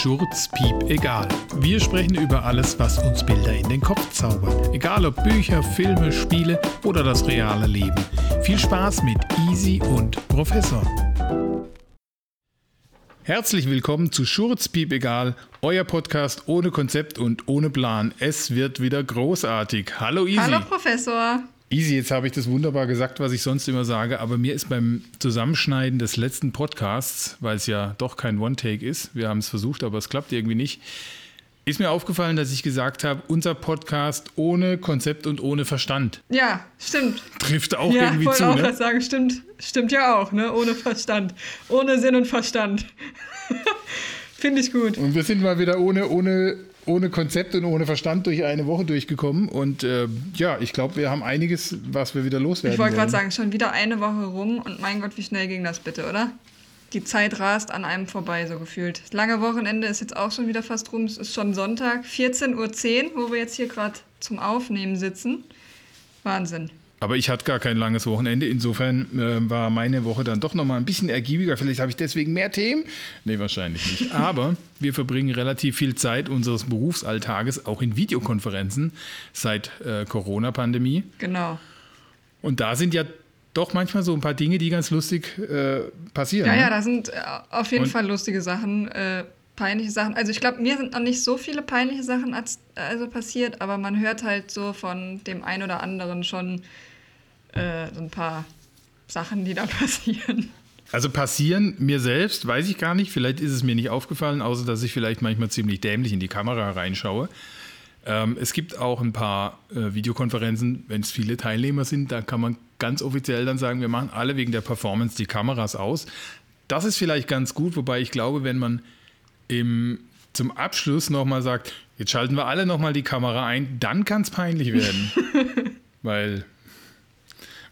Schurz, Piep, egal. Wir sprechen über alles, was uns Bilder in den Kopf zaubert. Egal ob Bücher, Filme, Spiele oder das reale Leben. Viel Spaß mit Easy und Professor. Herzlich willkommen zu Schurz, Piep, egal. Euer Podcast ohne Konzept und ohne Plan. Es wird wieder großartig. Hallo Easy. Hallo Professor. Easy, jetzt habe ich das wunderbar gesagt, was ich sonst immer sage, aber mir ist beim Zusammenschneiden des letzten Podcasts, weil es ja doch kein One-Take ist, wir haben es versucht, aber es klappt irgendwie nicht, ist mir aufgefallen, dass ich gesagt habe, unser Podcast ohne Konzept und ohne Verstand. Ja, stimmt. Trifft auch ja, irgendwie wollte zu. auch Ne? sagen, stimmt, stimmt ja auch, ne? Ohne Verstand. Ohne Sinn und Verstand. Finde ich gut. Und wir sind mal wieder ohne, ohne, ohne Konzept und ohne Verstand durch eine Woche durchgekommen. Und äh, ja, ich glaube, wir haben einiges, was wir wieder loswerden Ich wollte gerade sagen, schon wieder eine Woche rum und mein Gott, wie schnell ging das bitte, oder? Die Zeit rast an einem vorbei, so gefühlt. Das lange Wochenende ist jetzt auch schon wieder fast rum. Es ist schon Sonntag, 14.10 Uhr, wo wir jetzt hier gerade zum Aufnehmen sitzen. Wahnsinn. Aber ich hatte gar kein langes Wochenende. Insofern äh, war meine Woche dann doch nochmal ein bisschen ergiebiger. Vielleicht habe ich deswegen mehr Themen. Nee, wahrscheinlich nicht. Aber wir verbringen relativ viel Zeit unseres Berufsalltages auch in Videokonferenzen seit äh, Corona-Pandemie. Genau. Und da sind ja doch manchmal so ein paar Dinge, die ganz lustig äh, passieren. Ja, ne? ja, da sind äh, auf jeden Und- Fall lustige Sachen, äh, peinliche Sachen. Also ich glaube, mir sind noch nicht so viele peinliche Sachen als, also passiert, aber man hört halt so von dem einen oder anderen schon äh, so ein paar Sachen, die da passieren. Also passieren mir selbst, weiß ich gar nicht. Vielleicht ist es mir nicht aufgefallen, außer dass ich vielleicht manchmal ziemlich dämlich in die Kamera reinschaue. Ähm, es gibt auch ein paar äh, Videokonferenzen, wenn es viele Teilnehmer sind, da kann man ganz offiziell dann sagen, wir machen alle wegen der Performance die Kameras aus. Das ist vielleicht ganz gut, wobei ich glaube, wenn man im, zum Abschluss nochmal sagt, jetzt schalten wir alle nochmal die Kamera ein, dann kann es peinlich werden. Weil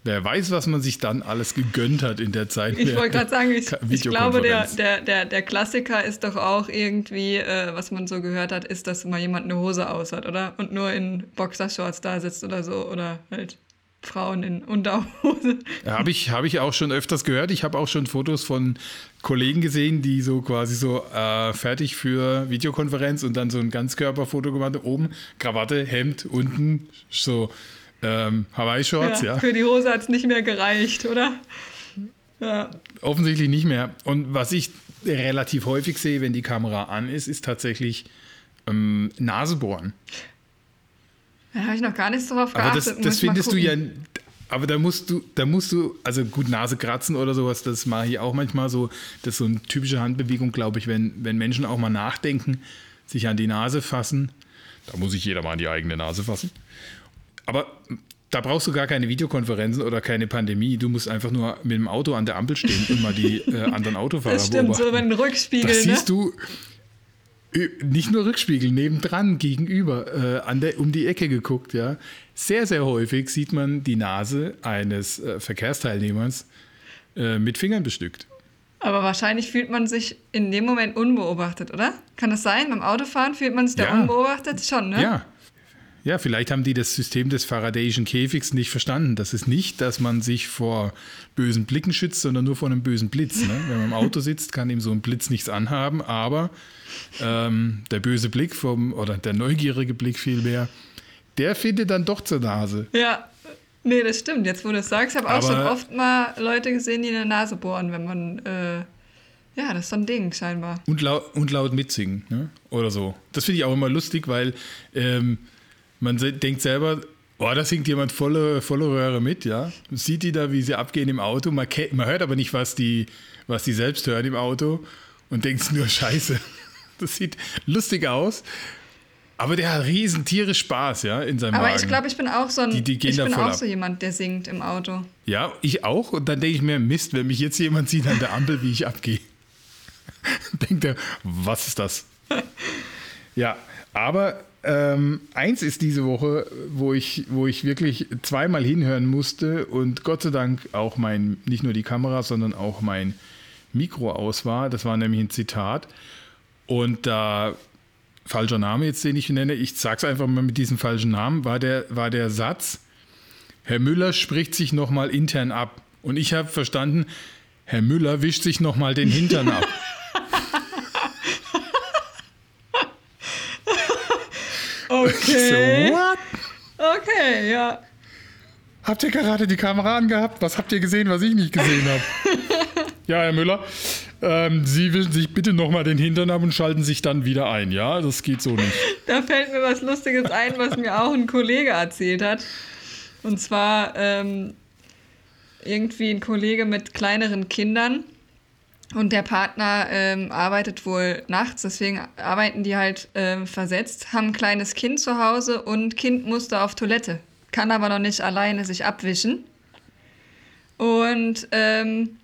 wer weiß, was man sich dann alles gegönnt hat in der Zeit. Ich wollte gerade sagen, ich, ich glaube, der, der, der, der Klassiker ist doch auch irgendwie, äh, was man so gehört hat, ist, dass mal jemand eine Hose aus hat, oder? Und nur in Boxershorts da sitzt oder so. Oder halt Frauen in Unterhose. Habe ich, hab ich auch schon öfters gehört. Ich habe auch schon Fotos von Kollegen gesehen, die so quasi so äh, fertig für Videokonferenz und dann so ein Ganzkörperfoto gemacht haben. Oben Krawatte, Hemd, unten so ähm, Hawaii-Shorts, ja. Für die Hose hat es nicht mehr gereicht, oder? Ja. Offensichtlich nicht mehr. Und was ich relativ häufig sehe, wenn die Kamera an ist, ist tatsächlich ähm, Nasebohren. Da habe ich noch gar nicht so drauf Aber geachtet. das, muss das mal findest du ja. Aber da musst du, da musst du, also gut, Nase kratzen oder sowas, das mache ich auch manchmal so. Das ist so eine typische Handbewegung, glaube ich, wenn, wenn Menschen auch mal nachdenken, sich an die Nase fassen. Da muss sich jeder mal an die eigene Nase fassen. Aber da brauchst du gar keine Videokonferenzen oder keine Pandemie. Du musst einfach nur mit dem Auto an der Ampel stehen und mal die äh, anderen Autofahrer Das stimmt, beobachten. so wenn ein Rückspiegel, Da ne? siehst du nicht nur Rückspiegel, nebendran, gegenüber, äh, an der, um die Ecke geguckt, ja. Sehr, sehr häufig sieht man die Nase eines äh, Verkehrsteilnehmers äh, mit Fingern bestückt. Aber wahrscheinlich fühlt man sich in dem Moment unbeobachtet, oder? Kann das sein? Beim Autofahren fühlt man sich da Ja. unbeobachtet? Schon, ne? Ja. Ja, vielleicht haben die das System des Faradayischen Käfigs nicht verstanden. Das ist nicht, dass man sich vor bösen Blicken schützt, sondern nur vor einem bösen Blitz. Ne? Wenn man im Auto sitzt, kann ihm so ein Blitz nichts anhaben, aber ähm, der böse Blick vom, oder der neugierige Blick vielmehr, der findet dann doch zur Nase. Ja. Nee, das stimmt. Jetzt, wo du es sagst, habe auch schon oft mal Leute gesehen, die in der Nase bohren, wenn man. Äh, ja, das ist so ein Ding, scheinbar. Und, lau und laut mitsingen, ne? oder so. Das finde ich auch immer lustig, weil ähm, man denkt selber, oh, da singt jemand volle, volle Röhre mit, ja. Man Sieht die da, wie sie abgehen im Auto. Man, man hört aber nicht, was die, was die selbst hören im Auto und denkt nur, scheiße. Das sieht lustig aus. Aber der hat riesen tierisch Spaß, ja, in seinem Aber Wagen. ich glaube, ich bin auch so ein. Die- die ich bin auch ab. so jemand, der singt im Auto. Ja, ich auch. Und dann denke ich mir, Mist, wenn mich jetzt jemand sieht an der Ampel, wie ich abgehe. Denkt er, was ist das? ja, aber ähm, eins ist diese Woche, wo ich, wo ich wirklich zweimal hinhören musste und Gott sei Dank auch mein, nicht nur die Kamera, sondern auch mein Mikro aus war. Das war nämlich ein Zitat. Und da, falscher Name jetzt, den ich nenne, ich sag's einfach mal mit diesem falschen Namen, war der, war der Satz, Herr Müller spricht sich nochmal intern ab. Und ich habe verstanden, Herr Müller wischt sich nochmal den Hintern ab. Okay. So, what? Okay, ja. Habt ihr gerade die Kamera angehabt? Was habt ihr gesehen, was ich nicht gesehen habe? ja, Herr Müller, ähm, Sie wischen sich bitte nochmal den Hintern ab und schalten sich dann wieder ein. Ja, das geht so nicht. Da fällt mir was Lustiges ein, was mir auch ein Kollege erzählt hat. Und zwar ähm, irgendwie ein Kollege mit kleineren Kindern. Und der Partner ähm, arbeitet wohl nachts, deswegen arbeiten die halt ähm, versetzt, haben ein kleines Kind zu Hause und Kind musste auf Toilette, kann aber noch nicht alleine sich abwischen. Und ähm,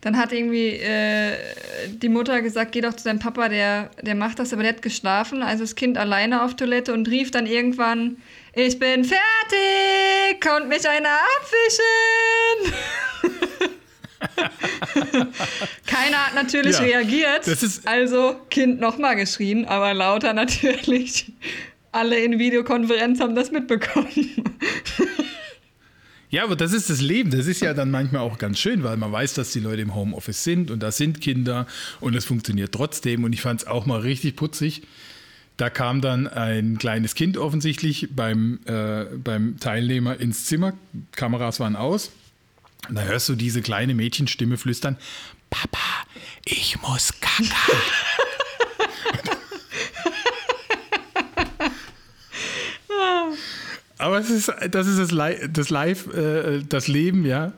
dann hat irgendwie äh, die Mutter gesagt, geh doch zu deinem Papa, der, der macht das, aber der hat geschlafen, also das Kind alleine auf Toilette und rief dann irgendwann, ich bin fertig, kommt mich einer abwischen. Keiner hat natürlich Ja, reagiert, also Kind nochmal geschrien, aber lauter natürlich. Alle in Videokonferenz haben das mitbekommen. Ja, aber das ist das Leben. Das ist ja dann manchmal auch ganz schön, weil man weiß, dass die Leute im Homeoffice sind und da sind Kinder und es funktioniert trotzdem. Und ich fand es auch mal richtig putzig. Da kam dann ein kleines Kind offensichtlich beim, äh, beim Teilnehmer ins Zimmer. Kameras waren aus. Und da hörst du diese kleine Mädchenstimme flüstern: Papa, ich muss kacken. Aber es ist, das ist das, Li das Live, äh, das Leben, ja.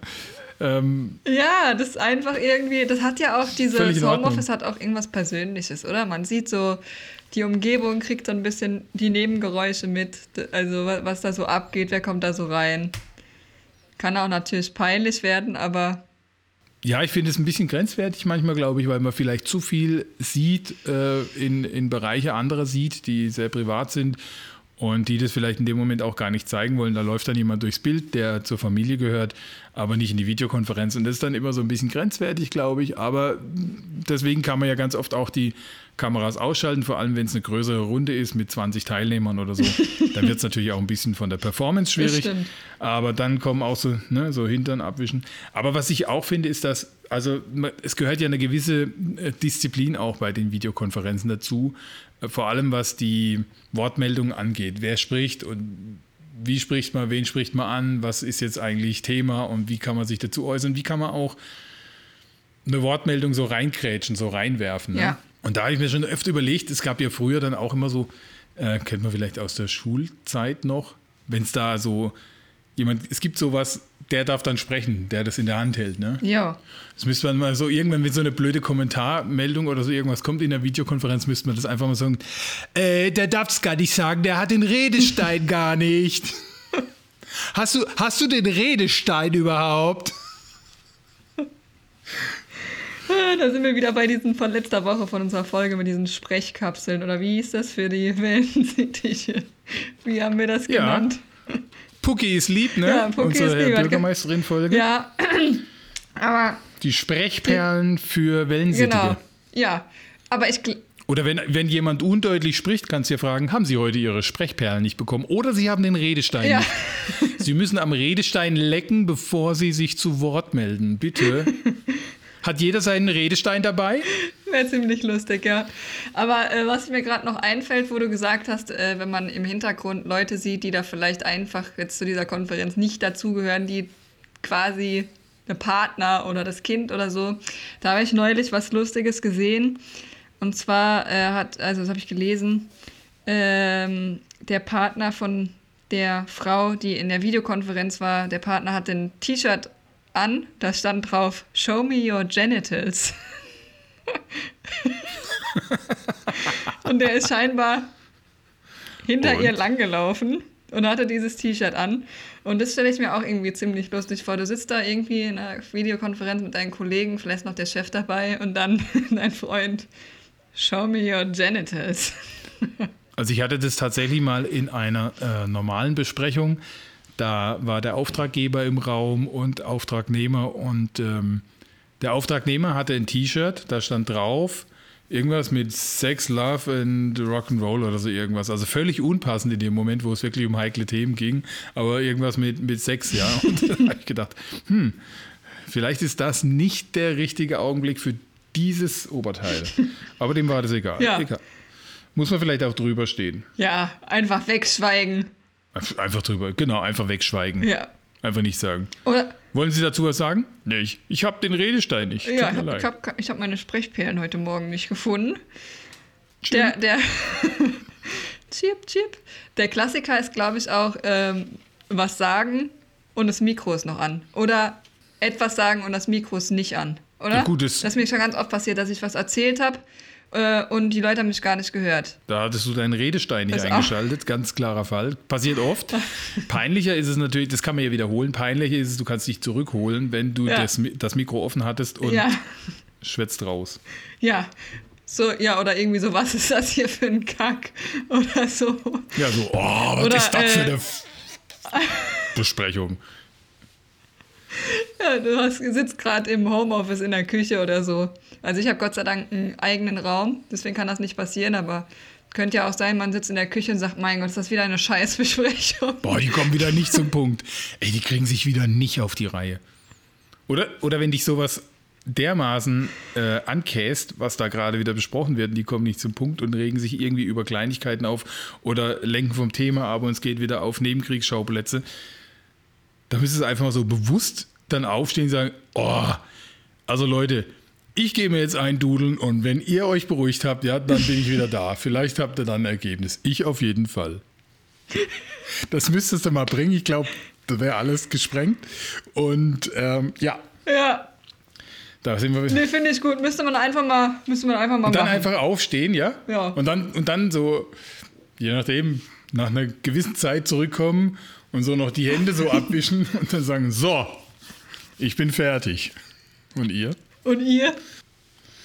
Ähm, Ja, das ist einfach irgendwie, das hat ja auch dieses. Homeoffice hat auch irgendwas Persönliches, oder? Man sieht so, die Umgebung kriegt so ein bisschen die Nebengeräusche mit, also wa- was da so abgeht, wer kommt da so rein. Kann auch natürlich peinlich werden, aber Ja, ich finde es ein bisschen grenzwertig manchmal, glaube ich, weil man vielleicht zu viel sieht, äh, in, in Bereiche anderer sieht, die sehr privat sind und die das vielleicht in dem Moment auch gar nicht zeigen wollen. Da läuft dann jemand durchs Bild, der zur Familie gehört, aber nicht in die Videokonferenz. Und das ist dann immer so ein bisschen grenzwertig, glaube ich. Aber deswegen kann man ja ganz oft auch die Kameras ausschalten, vor allem wenn es eine größere Runde ist mit 20 Teilnehmern oder so. dann wird es natürlich auch ein bisschen von der Performance schwierig. Aber dann kommen auch so, ne, so Hintern abwischen. Aber was ich auch finde, ist, dass, also es gehört ja eine gewisse äh, Disziplin auch bei den Videokonferenzen dazu. Äh, Vor allem was die Wortmeldung angeht. Wer spricht und wie spricht man, wen spricht man an, was ist jetzt eigentlich Thema und wie kann man sich dazu äußern, wie kann man auch eine Wortmeldung so reinkrätschen, so reinwerfen. Ne? Ja. Und da habe ich mir schon öfter überlegt, es gab ja früher dann auch immer so, äh, kennt man vielleicht aus der Schulzeit noch, wenn es da so jemand, es gibt sowas, der darf dann sprechen, der das in der Hand hält. Ne? ja. Das müsste man mal so, irgendwann, wenn so eine blöde Kommentarmeldung oder so irgendwas kommt in der Videokonferenz, müsste man das einfach mal sagen, äh, der darf es gar nicht sagen, der hat den Redestein gar nicht. Hast du, hast du den Redestein überhaupt? Da sind wir wieder bei diesen von letzter Woche von unserer Folge mit diesen Sprechkapseln oder wie hieß das für die Wellensittiche? Wie haben wir das Ja. genannt? Pucki ist lieb, ne? Ja, Pucki Unsere ist lieb, Bürgermeisterin-Folge. Ja, aber Die Sprechperlen für Wellensittige. genau. Ja, aber ich Oder wenn, wenn jemand undeutlich spricht, kannst du ja fragen, haben Sie heute Ihre Sprechperlen nicht bekommen? Oder Sie haben den Redestein Ja. nicht. Sie müssen am Redestein lecken, bevor Sie sich zu Wort melden. Bitte. Hat jeder seinen Redestein dabei? Wäre ziemlich lustig, ja. Aber äh, was mir gerade noch einfällt, wo du gesagt hast, äh, wenn man im Hintergrund Leute sieht, die da vielleicht einfach jetzt zu dieser Konferenz nicht dazugehören, die quasi der Partner oder das Kind oder so. Da habe ich neulich was Lustiges gesehen. Und zwar äh, hat, also das habe ich gelesen, ähm, der Partner von der Frau, die in der Videokonferenz war, der Partner hat ein T-Shirt an, da stand drauf, Show me your genitals. Und der ist scheinbar hinter Und? ihr langgelaufen und hatte dieses T-Shirt an. Und das stelle ich mir auch irgendwie ziemlich lustig vor. Du sitzt da irgendwie in einer Videokonferenz mit deinen Kollegen, vielleicht noch der Chef dabei und dann dein Freund. Show me your genitals. Also ich hatte das tatsächlich mal in einer äh, normalen Besprechung. Da war der Auftraggeber im Raum und Auftragnehmer und ähm, der Auftragnehmer hatte ein T-Shirt, da stand drauf irgendwas mit Sex, Love and Rock'n'Roll oder so irgendwas. Also völlig unpassend in dem Moment, wo es wirklich um heikle Themen ging, aber irgendwas mit, mit Sex, ja. Und da habe ich gedacht, hm, vielleicht ist das nicht der richtige Augenblick für dieses Oberteil. Aber dem war das egal. Ja. egal. Muss man vielleicht auch drüber stehen. Ja, einfach wegschweigen. Einfach drüber, genau, einfach wegschweigen. Ja. Einfach nicht sagen. Oder, Wollen Sie dazu was sagen? Nee, ich, ich habe den Redestein nicht. ja, ich habe hab, hab meine Sprechperlen heute Morgen nicht gefunden. Der, der, chip, chip. Der Klassiker ist, glaube ich, auch ähm, was sagen und das Mikro ist noch an. Oder etwas sagen und das Mikro ist nicht an. Oder? Ja, gut, das- das ist mir schon ganz oft passiert, dass ich was erzählt habe äh, und die Leute haben mich gar nicht gehört. Da hattest du deinen Redestein nicht Das auch. eingeschaltet, ganz klarer Fall. Passiert oft. Peinlicher ist es natürlich, das kann man ja wiederholen, peinlicher ist es, du kannst dich zurückholen, wenn du Ja. das, das Mikro offen hattest und Ja, schwätzt raus. ja. So, ja, oder irgendwie so, was ist das hier für ein Kack? Oder so. Ja, so, oh, was Oder, ist das für äh, eine F Besprechung? Ja, du hast, sitzt gerade im Homeoffice in der Küche oder so. Also ich habe Gott sei Dank einen eigenen Raum, deswegen kann das nicht passieren, aber könnte ja auch sein, man sitzt in der Küche und sagt, mein Gott, ist das wieder eine Scheißbesprechung. Boah, die kommen wieder nicht zum Punkt. Ey, die kriegen sich wieder nicht auf die Reihe. Oder, oder wenn dich sowas dermaßen äh, ankäst, was da gerade wieder besprochen wird, und die kommen nicht zum Punkt und regen sich irgendwie über Kleinigkeiten auf oder lenken vom Thema ab und es geht wieder auf Nebenkriegsschauplätze, da müsstest du einfach mal so bewusst dann aufstehen und sagen, oh, also Leute, ich gehe mir jetzt eindudeln und wenn ihr euch beruhigt habt, ja, dann bin ich wieder da. Vielleicht habt ihr dann ein Ergebnis. Ich auf jeden Fall. Das müsstest du mal bringen. Ich glaube, da wäre alles gesprengt. Und ähm, ja, Ja, da sind wir. nee, finde ich gut. Müsste man einfach mal, müsste man einfach mal Und dann machen. einfach aufstehen, ja? Ja. Und dann, und dann so, je nachdem, nach einer gewissen Zeit zurückkommen und so noch die Hände so abwischen und dann sagen, so, ich bin fertig. Und ihr? Und ihr?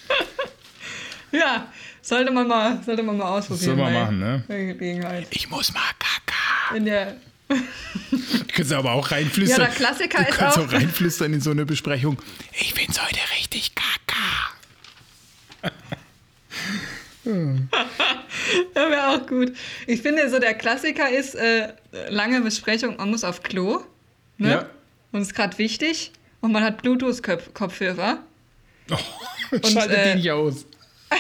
ja, sollte man mal, sollte man mal ausprobieren. Soll man machen, ne? Gelegenheit. Ich muss mal kaka. In der, Du kannst aber auch reinflüstern. Ja, der Klassiker du ist kannst auch- auch reinflüstern in so eine Besprechung. Ich find's heute richtig kaka. Ja, wäre auch gut. Ich finde, so der Klassiker ist äh, lange Besprechung, man muss auf Klo. Ne? Ja. Und ist gerade wichtig. Und man hat Bluetooth-Kopfhörer. Oh, schaltet äh, die nicht aus.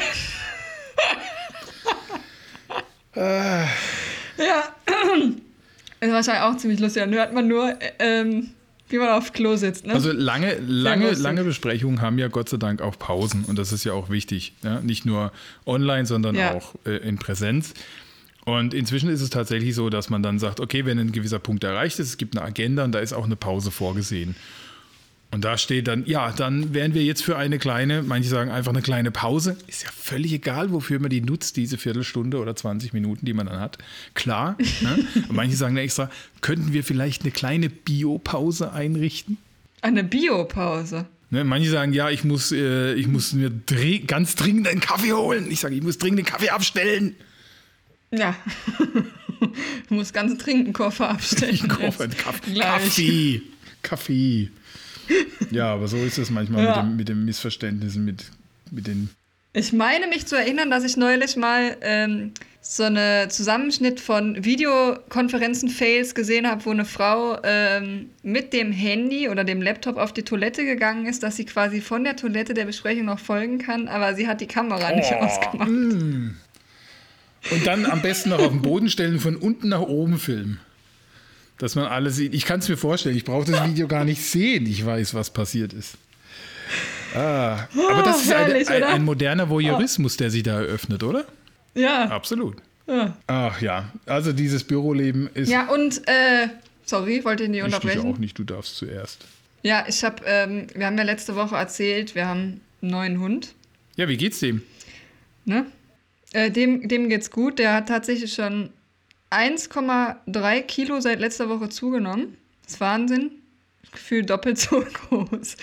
Ja. ist wahrscheinlich auch ziemlich lustig. Dann hört man nur, äh, ähm, wie man auf Klo sitzt. Ne? Also lange, lange, lange Besprechungen haben ja Gott sei Dank auch Pausen und das ist ja auch wichtig. Ja? Nicht nur online, sondern Ja. auch äh, in Präsenz. Und inzwischen ist es tatsächlich so, dass man dann sagt, okay, wenn ein gewisser Punkt erreicht ist, es gibt eine Agenda und da ist auch eine Pause vorgesehen. Und da steht dann, ja, dann wären wir jetzt für eine kleine, manche sagen einfach eine kleine Pause. Ist ja völlig egal, wofür man die nutzt, diese Viertelstunde oder 20 Minuten, die man dann hat. Klar. Ne? Und manche sagen dann extra, könnten wir vielleicht eine kleine Biopause einrichten? Eine Biopause. Ne, manche sagen, ja, ich muss, äh, ich muss mir dre ganz dringend einen Kaffee holen. Ich sage, ich muss dringend den Kaffee abstellen. Ja. du musst ganze Trinkenkoffer abstellen. Ich kaufe jetzt. einen Kaffee. Kaffee. Ja, aber so ist es manchmal Ja. mit, dem, mit dem Missverständnissen, mit, mit den. Ich meine mich zu erinnern, dass ich neulich mal ähm, so einen Zusammenschnitt von Videokonferenzen-Fails gesehen habe, wo eine Frau ähm, mit dem Handy oder dem Laptop auf die Toilette gegangen ist, dass sie quasi von der Toilette der Besprechung noch folgen kann, aber sie hat die Kamera nicht Oh. ausgemacht. Und dann am besten noch auf den Boden stellen, von unten nach oben filmen. Dass man alles sieht. Ich kann es mir vorstellen, ich brauche das Video gar nicht sehen. Ich weiß, was passiert ist. Ah, aber das ist herrlich, ein, oder? ein moderner Voyeurismus, der sich da eröffnet, oder? Ja. Absolut. Ja, Ach ja, also dieses Büroleben ist. ja und, äh, sorry, wollte ich nicht ich unterbrechen. auch nicht, du darfst zuerst. Ja, ich habe, ähm, wir haben ja letzte Woche erzählt, wir haben einen neuen Hund. Ja, wie geht's dem? Ne? Äh, dem, dem geht's gut. Der hat tatsächlich schon 1,3 Kilo seit letzter Woche zugenommen. Das ist Wahnsinn. Gefühl doppelt so groß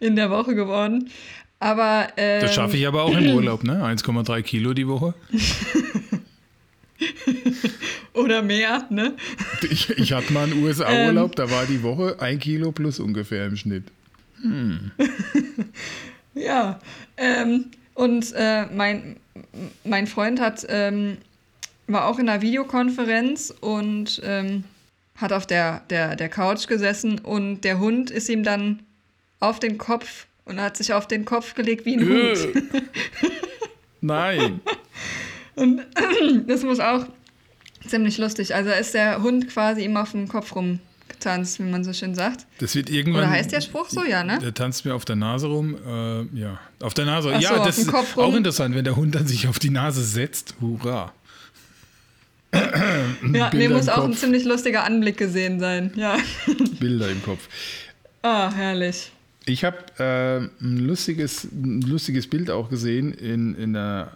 in der Woche geworden. Aber ähm, Das schaffe ich aber auch im Urlaub, ne? 1,3 Kilo die Woche. oder mehr, ne? Ich, ich hatte mal einen USA-Urlaub, da war die Woche ein Kilo plus ungefähr im Schnitt. Ja. Ähm, und äh, mein, mein Freund hat ähm, war auch in einer Videokonferenz und ähm, hat auf der, der, der Couch gesessen und der Hund ist ihm dann auf den Kopf und hat sich auf den Kopf gelegt wie ein Hut. Äh. Nein. Und das muss auch ziemlich lustig. Also ist der Hund quasi ihm auf dem Kopf rumgetanzt, wie man so schön sagt. Das wird irgendwann. Oder heißt der Spruch so, ja, ne? Der tanzt mir auf der Nase rum. Äh, ja, auf der Nase. Ach ja, so, auf das ist auch interessant, wenn der Hund dann sich auf die Nase setzt. Hurra. Ja, nee, Bilder muss im auch ein ziemlich lustiger Anblick gesehen sein. Ja. Bilder im Kopf. Ah, herrlich. Ich habe äh, ein, lustiges, ein lustiges Bild auch gesehen in, in der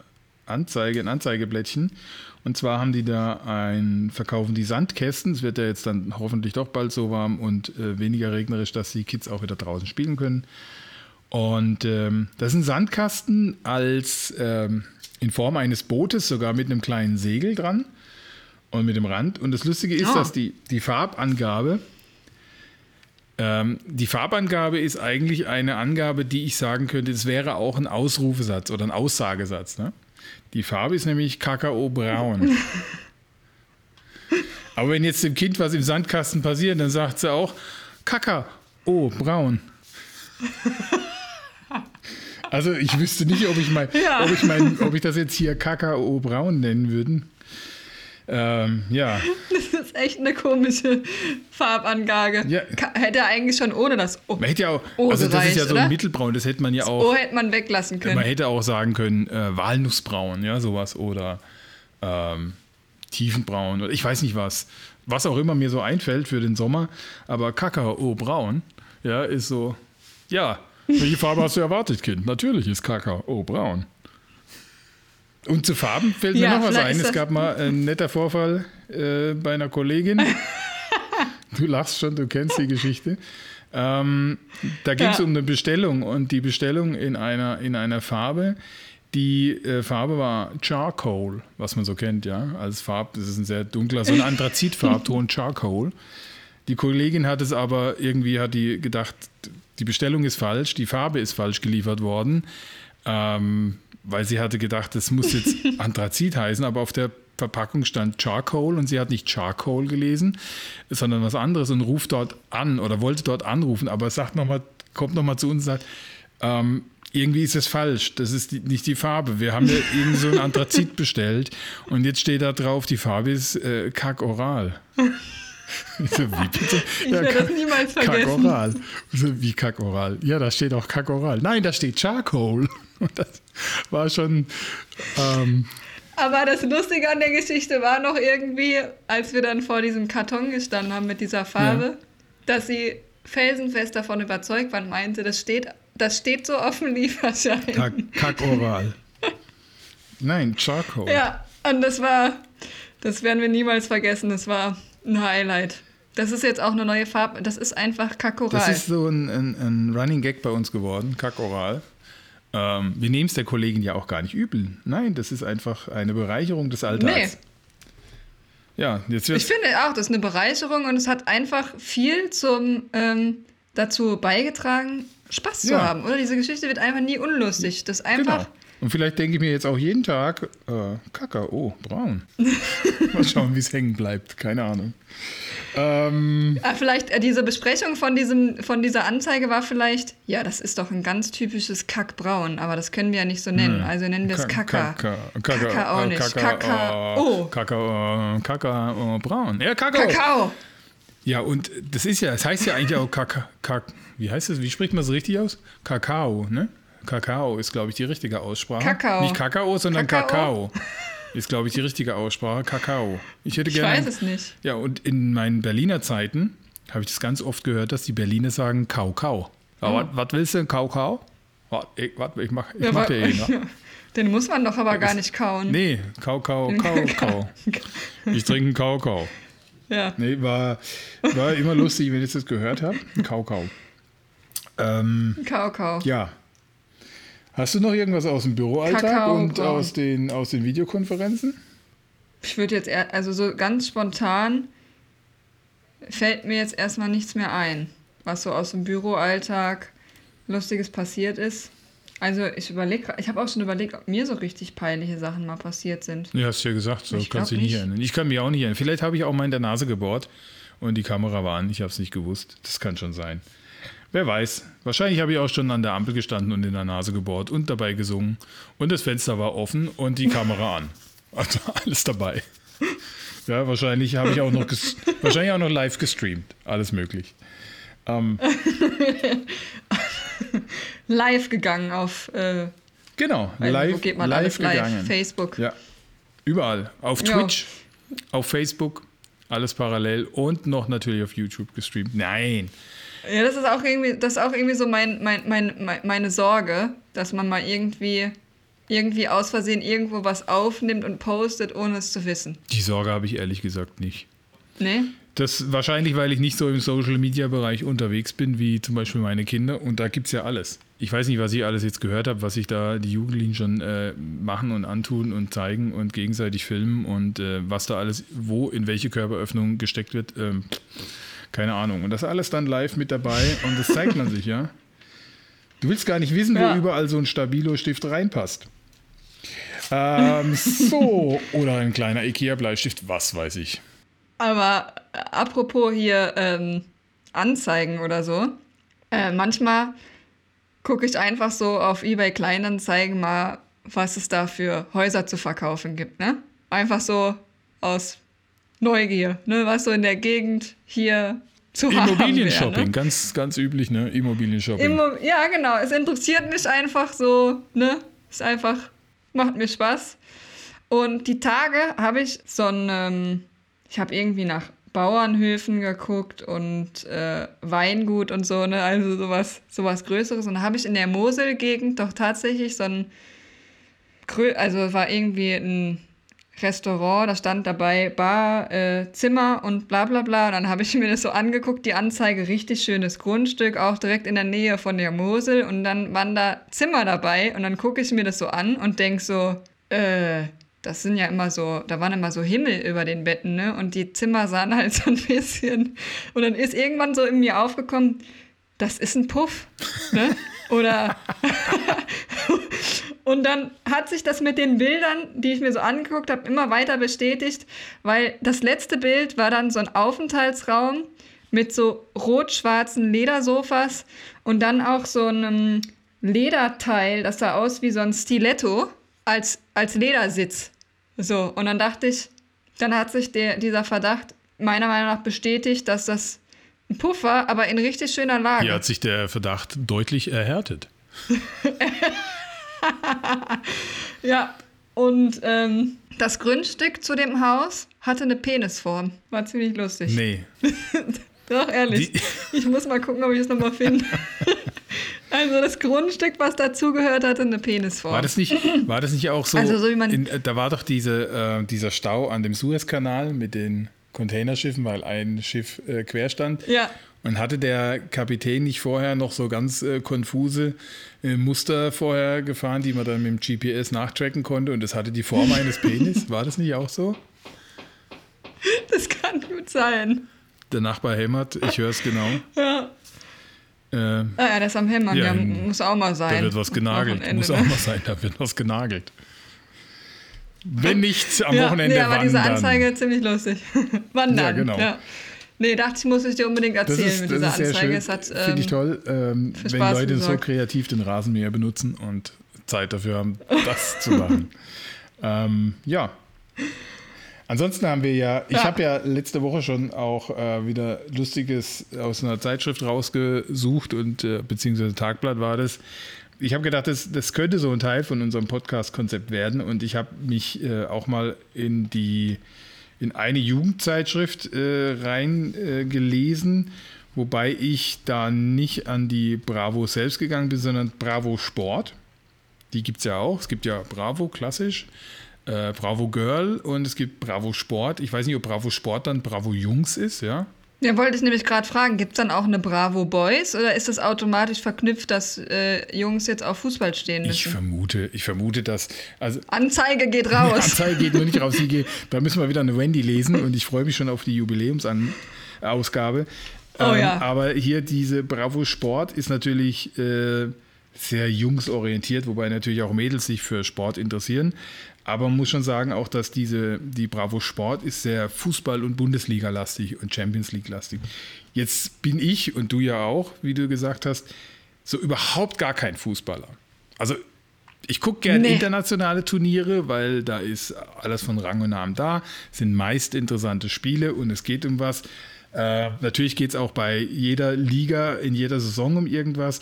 Anzeige, ein Anzeigeblättchen. Und zwar haben die da ein, verkaufen die Sandkästen. Es wird ja jetzt dann hoffentlich doch bald so warm und äh, weniger regnerisch, dass die Kids auch wieder draußen spielen können. Und ähm, das ist ein Sandkasten als ähm, in Form eines Bootes, sogar mit einem kleinen Segel dran und mit dem Rand. Und das Lustige ist, Ah. dass die, die Farbangabe ähm, die Farbangabe ist eigentlich eine Angabe, die ich sagen könnte, es wäre auch ein Ausrufesatz oder ein Aussagesatz. Ne? Die Farbe ist nämlich Kakao-Braun. Aber wenn jetzt dem Kind was im Sandkasten passiert, dann sagt sie auch Kakao-Braun. Also ich wüsste nicht, ob ich, mein, Ja. ob, ich mein, ob ich das jetzt hier Kakao-Braun nennen würde. Ähm, ja, Das ist echt eine komische Farbangabe. Ja. Hätte er eigentlich schon ohne das O, man hätte ja auch, Oh, also das ist ja so ein? Mittelbraun, das hätte man ja auch. o hätte man weglassen können. Man hätte auch sagen können, äh, Walnussbraun, ja, sowas. Oder ähm, Tiefenbraun oder ich weiß nicht was. Was auch immer mir so einfällt für den Sommer. Aber Kakao-Braun, ja, ist so, ja, welche Farbe hast du erwartet, Kind? Natürlich ist Kakao-Braun. Und zu Farben fällt Ja, mir noch was ein. Es gab mal ein netter Vorfall äh, bei einer Kollegin. du lachst schon, du kennst die Geschichte. Ähm, da ging es Ja. um eine Bestellung und die Bestellung in einer, in einer Farbe. Die äh, Farbe war Charcoal, was man so kennt, ja, als Farb. Das ist ein sehr dunkler, so ein Anthrazitfarbton, Charcoal. Die Kollegin hat es aber irgendwie, hat die gedacht, die Bestellung ist falsch, die Farbe ist falsch geliefert worden, ähm, weil sie hatte gedacht, das muss jetzt Anthrazit heißen, aber auf der Verpackung stand Charcoal und sie hat nicht Charcoal gelesen, sondern was anderes und ruft dort an oder wollte dort anrufen, aber sagt noch mal, kommt nochmal zu uns und sagt, ähm, irgendwie ist es falsch, das ist die, nicht die Farbe. Wir haben ja irgend so ein Anthrazit bestellt und jetzt steht da drauf, die Farbe ist äh, Kack-Oral. Ich so, wie bitte? Ich werde das niemals vergessen. Kackoral. So, wie Kackoral? Ja, da steht auch Kackoral. Nein, da steht Charcoal. Und das war schon. Ähm, Aber das Lustige an der Geschichte war noch irgendwie, als wir dann vor diesem Karton gestanden haben mit dieser Farbe, Ja. dass sie felsenfest davon überzeugt war und meinte, das steht, das steht so auf dem Lieferschein. Kack, Kackoral. Nein, Charcoal. Ja, und das war, das werden wir niemals vergessen, das war ein Highlight. Das ist jetzt auch eine neue Farbe, das ist einfach Kakoral. Das ist so ein, ein, ein Running Gag bei uns geworden, Kackoral. Ähm, wir nehmen es der Kollegin ja auch gar nicht übel. Nein, das ist einfach eine Bereicherung des Alltags. Nee. Ja, jetzt Ich wird's. finde auch, das ist eine Bereicherung und es hat einfach viel zum, ähm, dazu beigetragen, Spaß zu Ja. haben. Oder diese Geschichte wird einfach nie unlustig. Das ist einfach. Genau. Und vielleicht denke ich mir jetzt auch jeden Tag, äh, Kakao, braun. Mal schauen, wie es hängen bleibt. Keine Ahnung. Ähm, Ah, vielleicht äh, diese Besprechung von, diesem, von dieser Anzeige war vielleicht, ja, das ist doch ein ganz typisches Kackbraun, aber das können wir ja nicht so nennen. Also nennen wir es Ka- Kaka. Kaka, Kakao äh, nicht. Kakao, Kakao. Kakao, äh, Kakao, braun. Ja, Kakao. Kakao. Ja, und das ist ja, es heißt ja eigentlich auch Kaka, Kak, wie heißt das, wie spricht man es richtig aus? Kakao, ne? Kakao ist, glaube ich, die richtige Aussprache. Kakao. Nicht Kakao, sondern Kakao. Kakao. Ist, glaube ich, die richtige Aussprache. Kakao. Ich hätte Ich gerne. weiß es nicht. Ja, und in meinen Berliner Zeiten habe ich das ganz oft gehört, dass die Berliner sagen Kau Kau. Aber was willst du, Kau Kau? Warte, ich, wart, ich mach, ich Ja, mach dir eh, ne? Den muss man doch aber gar nicht kauen. Nee, Kau Kau, Kau Kau. Ich trinke einen Kau Kau. Ja. Nee, war, war immer lustig, wenn ich das gehört habe. Kau Kau. Ähm, Kakao. ja. Hast du noch irgendwas aus dem Büroalltag Kakao, und braun. aus den, aus den Videokonferenzen? Ich würde jetzt, eher, also so ganz spontan fällt mir jetzt erstmal nichts mehr ein, was so aus dem Büroalltag Lustiges passiert ist. Also ich überlege, ich habe auch schon überlegt, ob mir so richtig peinliche Sachen mal passiert sind. Ja, hast du ja gesagt, so Ich kannst dich nicht nicht. erinnern. Ich kann mich auch nicht erinnern. Vielleicht habe ich auch mal in der Nase gebohrt und die Kamera war an. Ich habe es nicht gewusst. Das kann schon sein. Wer weiß. Wahrscheinlich habe ich auch schon an der Ampel gestanden und in der Nase gebohrt und dabei gesungen. Und das Fenster war offen und die Kamera an. Also alles dabei. Ja, wahrscheinlich habe ich auch noch wahrscheinlich auch noch live gestreamt. Alles möglich. Ähm, live gegangen auf. Äh, genau, live, wo geht man live alles gegangen. Live, Facebook. Ja, überall. Auf Ja. Twitch, auf Facebook, alles parallel und noch natürlich auf YouTube gestreamt. Nein. Ja, das ist auch irgendwie, das ist auch irgendwie so mein, mein, mein, mein, meine Sorge, dass man mal irgendwie, irgendwie aus Versehen irgendwo was aufnimmt und postet, ohne es zu wissen. Die Sorge habe ich ehrlich gesagt nicht. Nee? Das wahrscheinlich, weil ich nicht so im Social Media Bereich unterwegs bin, wie zum Beispiel meine Kinder. Und da gibt es ja alles. Ich weiß nicht, was ich alles jetzt gehört habe, was sich da die Jugendlichen schon äh, machen und antun und zeigen und gegenseitig filmen und äh, was da alles, wo, in welche Körperöffnung gesteckt wird. Ähm, keine Ahnung. Und das alles dann live mit dabei und das zeigt man sich, ja. Du willst gar nicht wissen, Ja. wo überall so ein Stabilo-Stift reinpasst. Ähm, so, oder ein kleiner Ikea-Bleistift, was weiß ich. Aber äh, apropos hier ähm, Anzeigen oder so, äh, manchmal gucke ich einfach so auf eBay Kleinanzeigen mal, was es da für Häuser zu verkaufen gibt, ne? Einfach so aus Neugier, ne? Was so in der Gegend hier zu haben Immobilienshopping, wäre, ne? ganz, ganz üblich, ne? Immobilienshopping. Immo ja, genau. Es interessiert mich einfach so, ne? Ist einfach, macht mir Spaß. Und die Tage habe ich so ein, ähm, ich habe irgendwie nach Bauernhöfen geguckt und äh, Weingut und so, ne? Also sowas, sowas Größeres. Und da habe ich in der Mosel-Gegend doch tatsächlich so ein, also war irgendwie ein Restaurant, da stand dabei Bar, äh, Zimmer und bla bla bla. Und dann habe ich mir das so angeguckt, die Anzeige, richtig schönes Grundstück, auch direkt in der Nähe von der Mosel. Und dann waren da Zimmer dabei und dann gucke ich mir das so an und denke so, äh, das sind ja immer so, da waren immer so Himmel über den Betten, ne? Und die Zimmer sahen halt so ein bisschen. Und dann ist irgendwann so in mir aufgekommen, das ist ein Puff, ne? Oder und dann hat sich das mit den Bildern, die ich mir so angeguckt habe, immer weiter bestätigt, weil das letzte Bild war dann so ein Aufenthaltsraum mit so rot-schwarzen Ledersofas und dann auch so einem Lederteil, das sah aus wie so ein Stiletto als, als Ledersitz. So, und dann dachte ich, dann hat sich der, dieser Verdacht meiner Meinung nach bestätigt, dass das ein Puff war, aber in richtig schöner Lage. Hier hat sich der Verdacht deutlich erhärtet. Ja, und ähm, das Grundstück zu dem Haus hatte eine Penisform. War ziemlich lustig. Nee. Doch, ehrlich. Die- Ich muss mal gucken, ob ich es nochmal finde. also das Grundstück, was dazugehört, hatte eine Penisform. War das nicht, war das nicht auch so? Also so wie man- in, äh, da war doch diese, äh, dieser Stau an dem Suezkanal mit den Containerschiffen, weil ein Schiff äh, quer stand. Ja. Und hatte der Kapitän nicht vorher noch so ganz äh, konfuse äh, Muster vorher gefahren, die man dann mit dem GPS nachtracken konnte und das hatte die Form eines Penis? War das nicht auch so? Das kann gut sein. Der Nachbar hämmert, ich höre es genau. Ja. Äh, Ah ja, das am Hämmern, Ja, ja, muss auch mal sein. Da wird was genagelt. Muss ne? auch mal sein, da wird was genagelt. Wenn nicht am ja, Wochenende nee, aber wandern. diese Anzeige ziemlich lustig. Wandern. Ja, genau. Ja. Nee, dachte ich, muss ich dir unbedingt das erzählen ist, mit das dieser ist sehr Anzeige. schön. Es hat, Finde ich ähm, toll, ähm, wenn Spaß Leute so kreativ den Rasenmäher benutzen und Zeit dafür haben, das zu machen. Ähm, ja. Ansonsten haben wir ja, ich Ja. habe ja letzte Woche schon auch äh, wieder Lustiges aus einer Zeitschrift rausgesucht und äh, beziehungsweise Tagblatt war das. Ich habe gedacht, das, das könnte so ein Teil von unserem Podcast-Konzept werden und ich habe mich äh, auch mal in die in eine Jugendzeitschrift äh, reingelesen, äh, wobei ich da nicht an die Bravo selbst gegangen bin, sondern Bravo Sport. Die gibt es ja auch. Es gibt ja Bravo klassisch, äh, Bravo Girl und es gibt Bravo Sport. Ich weiß nicht, ob Bravo Sport dann Bravo Jungs ist, ja. Ja, wollte ich nämlich gerade fragen, gibt es dann auch eine Bravo Boys oder ist das automatisch verknüpft, dass äh, Jungs jetzt auf Fußball stehen Ich müssen? vermute, ich vermute, dass. Also Anzeige geht raus. Anzeige geht nur nicht raus. Geht, da müssen wir wieder eine Wendy lesen und ich freue mich schon auf die Jubiläumsausgabe. Oh ja. Aber hier diese Bravo Sport ist natürlich äh, sehr jungsorientiert, wobei natürlich auch Mädels sich für Sport interessieren. Aber man muss schon sagen, auch dass diese, die Bravo Sport ist sehr Fußball- und Bundesliga-lastig und Champions League-lastig. Jetzt bin ich und du ja auch, wie du gesagt hast, so überhaupt gar kein Fußballer. Also Ich gucke gerne Nee. internationale Turniere, weil da ist alles von Rang und Namen da, sind meist interessante Spiele und es geht um was. Äh, natürlich geht es auch bei jeder Liga in jeder Saison um irgendwas.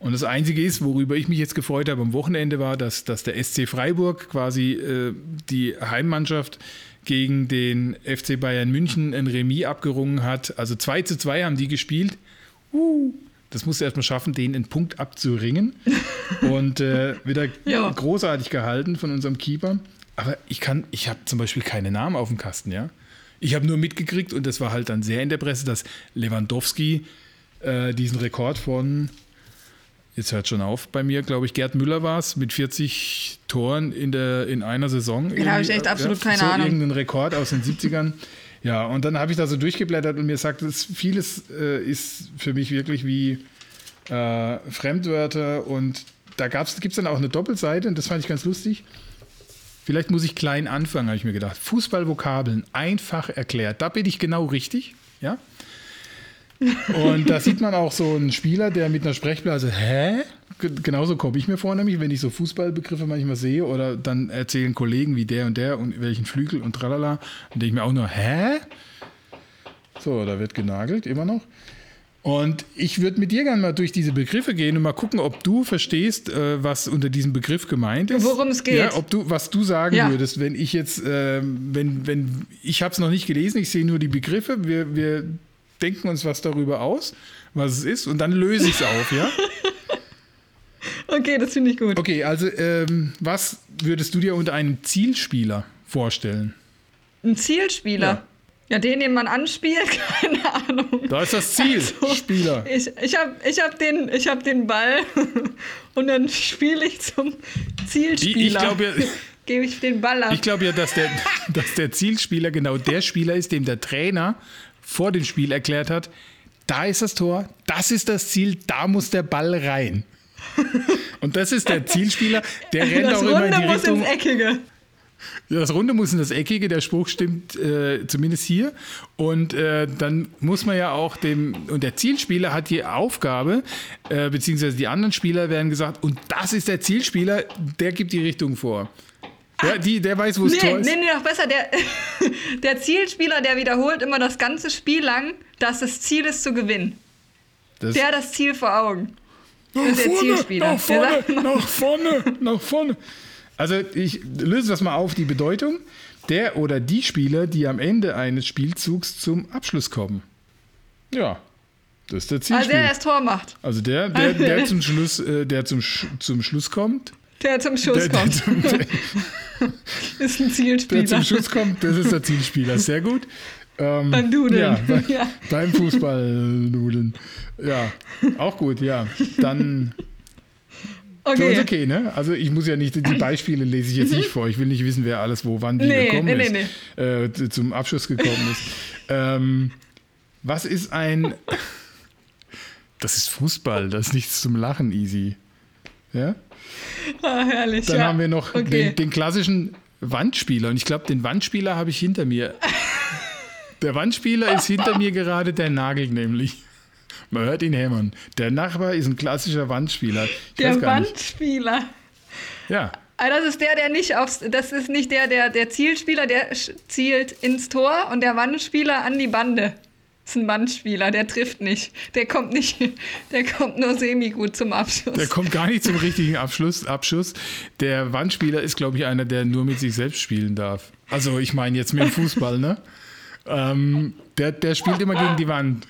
Und das Einzige ist, worüber ich mich jetzt gefreut habe am Wochenende, war, dass, dass der SC Freiburg quasi äh, die Heimmannschaft gegen den FC Bayern München ein Remis abgerungen hat. Also 2 zu 2 haben die gespielt. Uh, das musst du erstmal schaffen, den einen Punkt abzuringen. Und äh, wieder Ja. großartig gehalten von unserem Keeper. Aber ich kann, ich habe zum Beispiel keine Namen auf dem Kasten, ja. Ich habe nur mitgekriegt, und das war halt dann sehr in der Presse, dass Lewandowski äh, diesen Rekord von, jetzt hört schon auf bei mir, glaube ich, Gerd Müller war es, mit 40 Toren in, der, in einer Saison. Da habe ich echt absolut ja, keine so Ahnung. Irgendeinen Rekord aus den 70ern. Ja, und dann habe ich da so durchgeblättert und mir sagt, es vieles äh, ist für mich wirklich wie äh, Fremdwörter und da gibt es dann auch eine Doppelseite und das fand ich ganz lustig. Vielleicht muss ich klein anfangen, habe ich mir gedacht. Fußballvokabeln einfach erklärt. Da bin ich genau richtig, ja. Und da sieht man auch so einen Spieler, der mit einer Sprechblase, hä? Genauso komme ich mir vor, nämlich, wenn ich so Fußballbegriffe manchmal sehe oder dann erzählen Kollegen wie der und der und welchen Flügel und tralala. Und denke ich mir auch nur, hä? So, da wird genagelt, immer noch. Und ich würde mit dir gerne mal durch diese Begriffe gehen und mal gucken, ob du verstehst, äh, was unter diesem Begriff gemeint ist. Worum es geht. Ja, ob du, was du sagen Ja. würdest, wenn ich jetzt, ähm, wenn, wenn, ich habe es noch nicht gelesen, ich sehe nur die Begriffe, wir, wir denken uns was darüber aus, was es ist, und dann löse ich es auf, ja? Okay, das finde ich gut. Okay, also ähm, was würdest du dir unter einem Zielspieler vorstellen? Ein Zielspieler. Ja. Ja. den, den man anspielt, keine Ahnung. Da ist das Ziel, Also, Spieler. Ich, ich habe ich hab den, ich hab den Ball und dann spiele ich zum Zielspieler. Ich- ich glaub ja- Gebe ich den Ball ab. Ich glaube ja, dass der, dass der Zielspieler genau der Spieler ist, dem der Trainer vor dem Spiel erklärt hat, da ist das Tor, das ist das Ziel, da muss der Ball rein. Und das ist der Zielspieler, der rennt das auch immer in Runde die muss Richtung. ins Eckige. Das Runde muss in das Eckige, der Spruch stimmt äh, zumindest hier. Und äh, dann muss man ja auch dem, und der Zielspieler hat die Aufgabe, äh, beziehungsweise die anderen Spieler werden gesagt, und das ist der Zielspieler, der gibt die Richtung vor. Ja, die, der weiß, wo es Nee, Tor ist. nee, nee, noch besser. Der, der Zielspieler, der wiederholt immer das ganze Spiel lang, dass das Ziel ist zu gewinnen. Das- Der hat das Ziel vor Augen. Nach ist der vorne, Zielspieler. nach vorne, Der nach vorne, nach vorne. Also ich löse das mal auf, die Bedeutung. Der oder die Spieler, die am Ende eines Spielzugs zum Abschluss kommen. Ja, das ist der Also der, Zielspieler. der das Tor macht. Also der, der, der zum Schluss, äh, der zum, zum Schluss kommt. Der zum Schuss Der, der, kommt. zum, der, ist ein der Zielspieler. zum Schuss kommt, das ist der Zielspieler. Sehr gut. Ähm, Beim Dudeln. Ja, bei, Ja. Beim Fußballnudeln. Ja, auch gut, ja. Dann Für uns Okay. okay, ne? Also ich muss ja nicht, die Beispiele lese ich jetzt nicht vor. Ich will nicht wissen, wer alles wo, wann wie Nee, gekommen nee, ist, nee, Äh, z- zum Abschluss gekommen ist. ähm, was ist ein... Das ist Fußball, das ist nichts zum Lachen, easy. Ja? Ah, herrlich. Dann ja. haben wir noch Okay. den, den klassischen Wandspieler. Und ich glaube, den Wandspieler habe ich hinter mir. Der Wandspieler ist hinter mir gerade, der nagelt nämlich. Man hört ihn hämmern. Der Nachbar ist ein klassischer Wandspieler. Ich Der gar nicht. Wandspieler. Ja, Ah, das ist der, der nicht aufs. Das ist nicht der, der, der Zielspieler, der zielt ins Tor und der Wandspieler an die Bande. Das ist ein Wandspieler, der trifft nicht. Der kommt nicht, der kommt nur semi-gut zum Abschluss. der kommt gar nicht zum richtigen Abschluss, Abschuss. Der Wandspieler ist, glaube ich, einer, der nur mit sich selbst spielen darf. Also ich meine jetzt mit dem Fußball, ne? Ähm, der, der spielt immer gegen die Wand.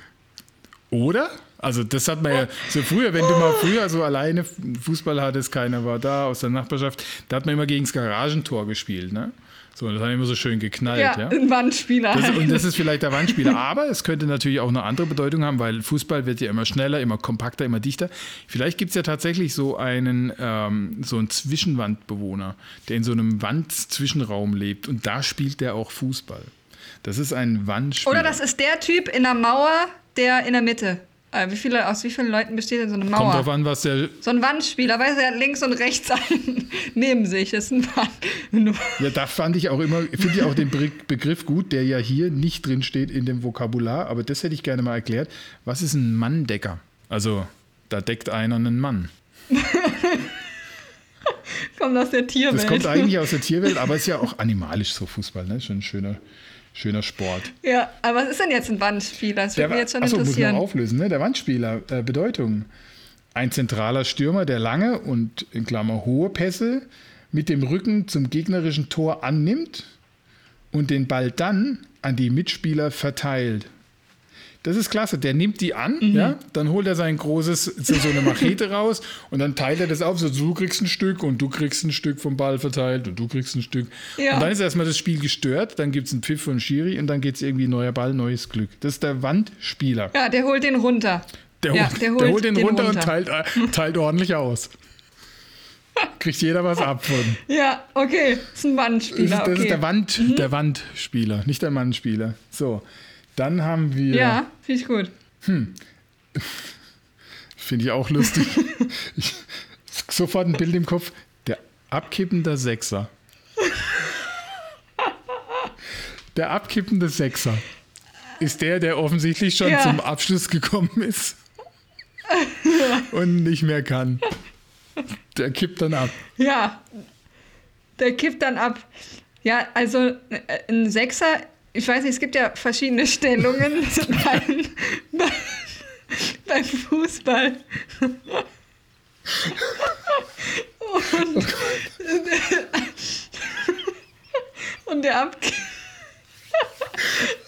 Oder? Also das hat man ja so früher, wenn du mal früher so alleine Fußball hattest, keiner war da aus der Nachbarschaft, da hat man immer gegen das Garagentor gespielt, ne? So, das hat immer so schön geknallt, ja, ja. ein Wandspieler. Das, und das ist vielleicht der Wandspieler. Aber es könnte natürlich auch eine andere Bedeutung haben, weil Fußball wird ja immer schneller, immer kompakter, immer dichter. Vielleicht gibt es ja tatsächlich so einen, ähm, so einen Zwischenwandbewohner, der in so einem Wandzwischenraum lebt. Und da spielt der auch Fußball. Das ist ein Wandspieler. Oder das ist der Typ in der Mauer, der in der Mitte. Äh, wie viele, aus wie vielen Leuten besteht denn so eine Kommt Mauer? drauf an, was der. So ein Wandspieler, weißt du, er hat links und rechts einen neben sich. Das ist ein Wand. Ja, da fand ich auch immer, finde ich auch den Be Begriff gut, der ja hier nicht drin steht in dem Vokabular, aber das hätte ich gerne mal erklärt. Was ist ein Manndecker? Also, da deckt einer einen Mann. kommt aus der Tierwelt. Das kommt eigentlich aus der Tierwelt, aber ist ja auch animalisch so Fußball, ne? Schon ein schöner, schöner Sport. Ja, aber was ist denn jetzt ein Wandspieler? Das würde mich jetzt schon achso, muss interessieren. man auflösen, ne? Der Wandspieler, äh, Bedeutung. Ein zentraler Stürmer, der lange und in Klammer hohe Pässe mit dem Rücken zum gegnerischen Tor annimmt und den Ball dann an die Mitspieler verteilt. Das ist klasse. Der nimmt die an, Mhm. ja, dann holt er sein großes, so, so eine Machete raus und dann teilt er das auf. So, du kriegst ein Stück und du kriegst ein Stück vom Ball verteilt und du kriegst ein Stück. Ja. Und dann ist erstmal das Spiel gestört, dann gibt es einen Pfiff von Schiri und dann geht es irgendwie neuer Ball, neues Glück. Das ist der Wandspieler. Ja, der holt den runter. Der, Ja, holt, der der, holt holt, den, den runter, runter. und teilt, äh, teilt ordentlich aus. Kriegt jeder was ab von. Ja, okay. Das ist ein Das, Wandspieler. ist, das okay. Mhm. ist der, Wand, der Wandspieler, nicht der Mannspieler. So, dann haben wir, ja, finde ich gut. finde ich auch lustig, ich, sofort ein Bild im Kopf, der abkippende Sechser. Der abkippende Sechser ist der, der offensichtlich schon Ja. zum Abschluss gekommen ist und nicht mehr kann. Der kippt dann ab. Ja, der kippt dann ab. Ja, also äh, ein Sechser, ich weiß nicht, es gibt ja verschiedene Stellungen beim, beim, beim Fußball. Und, und der, Ab,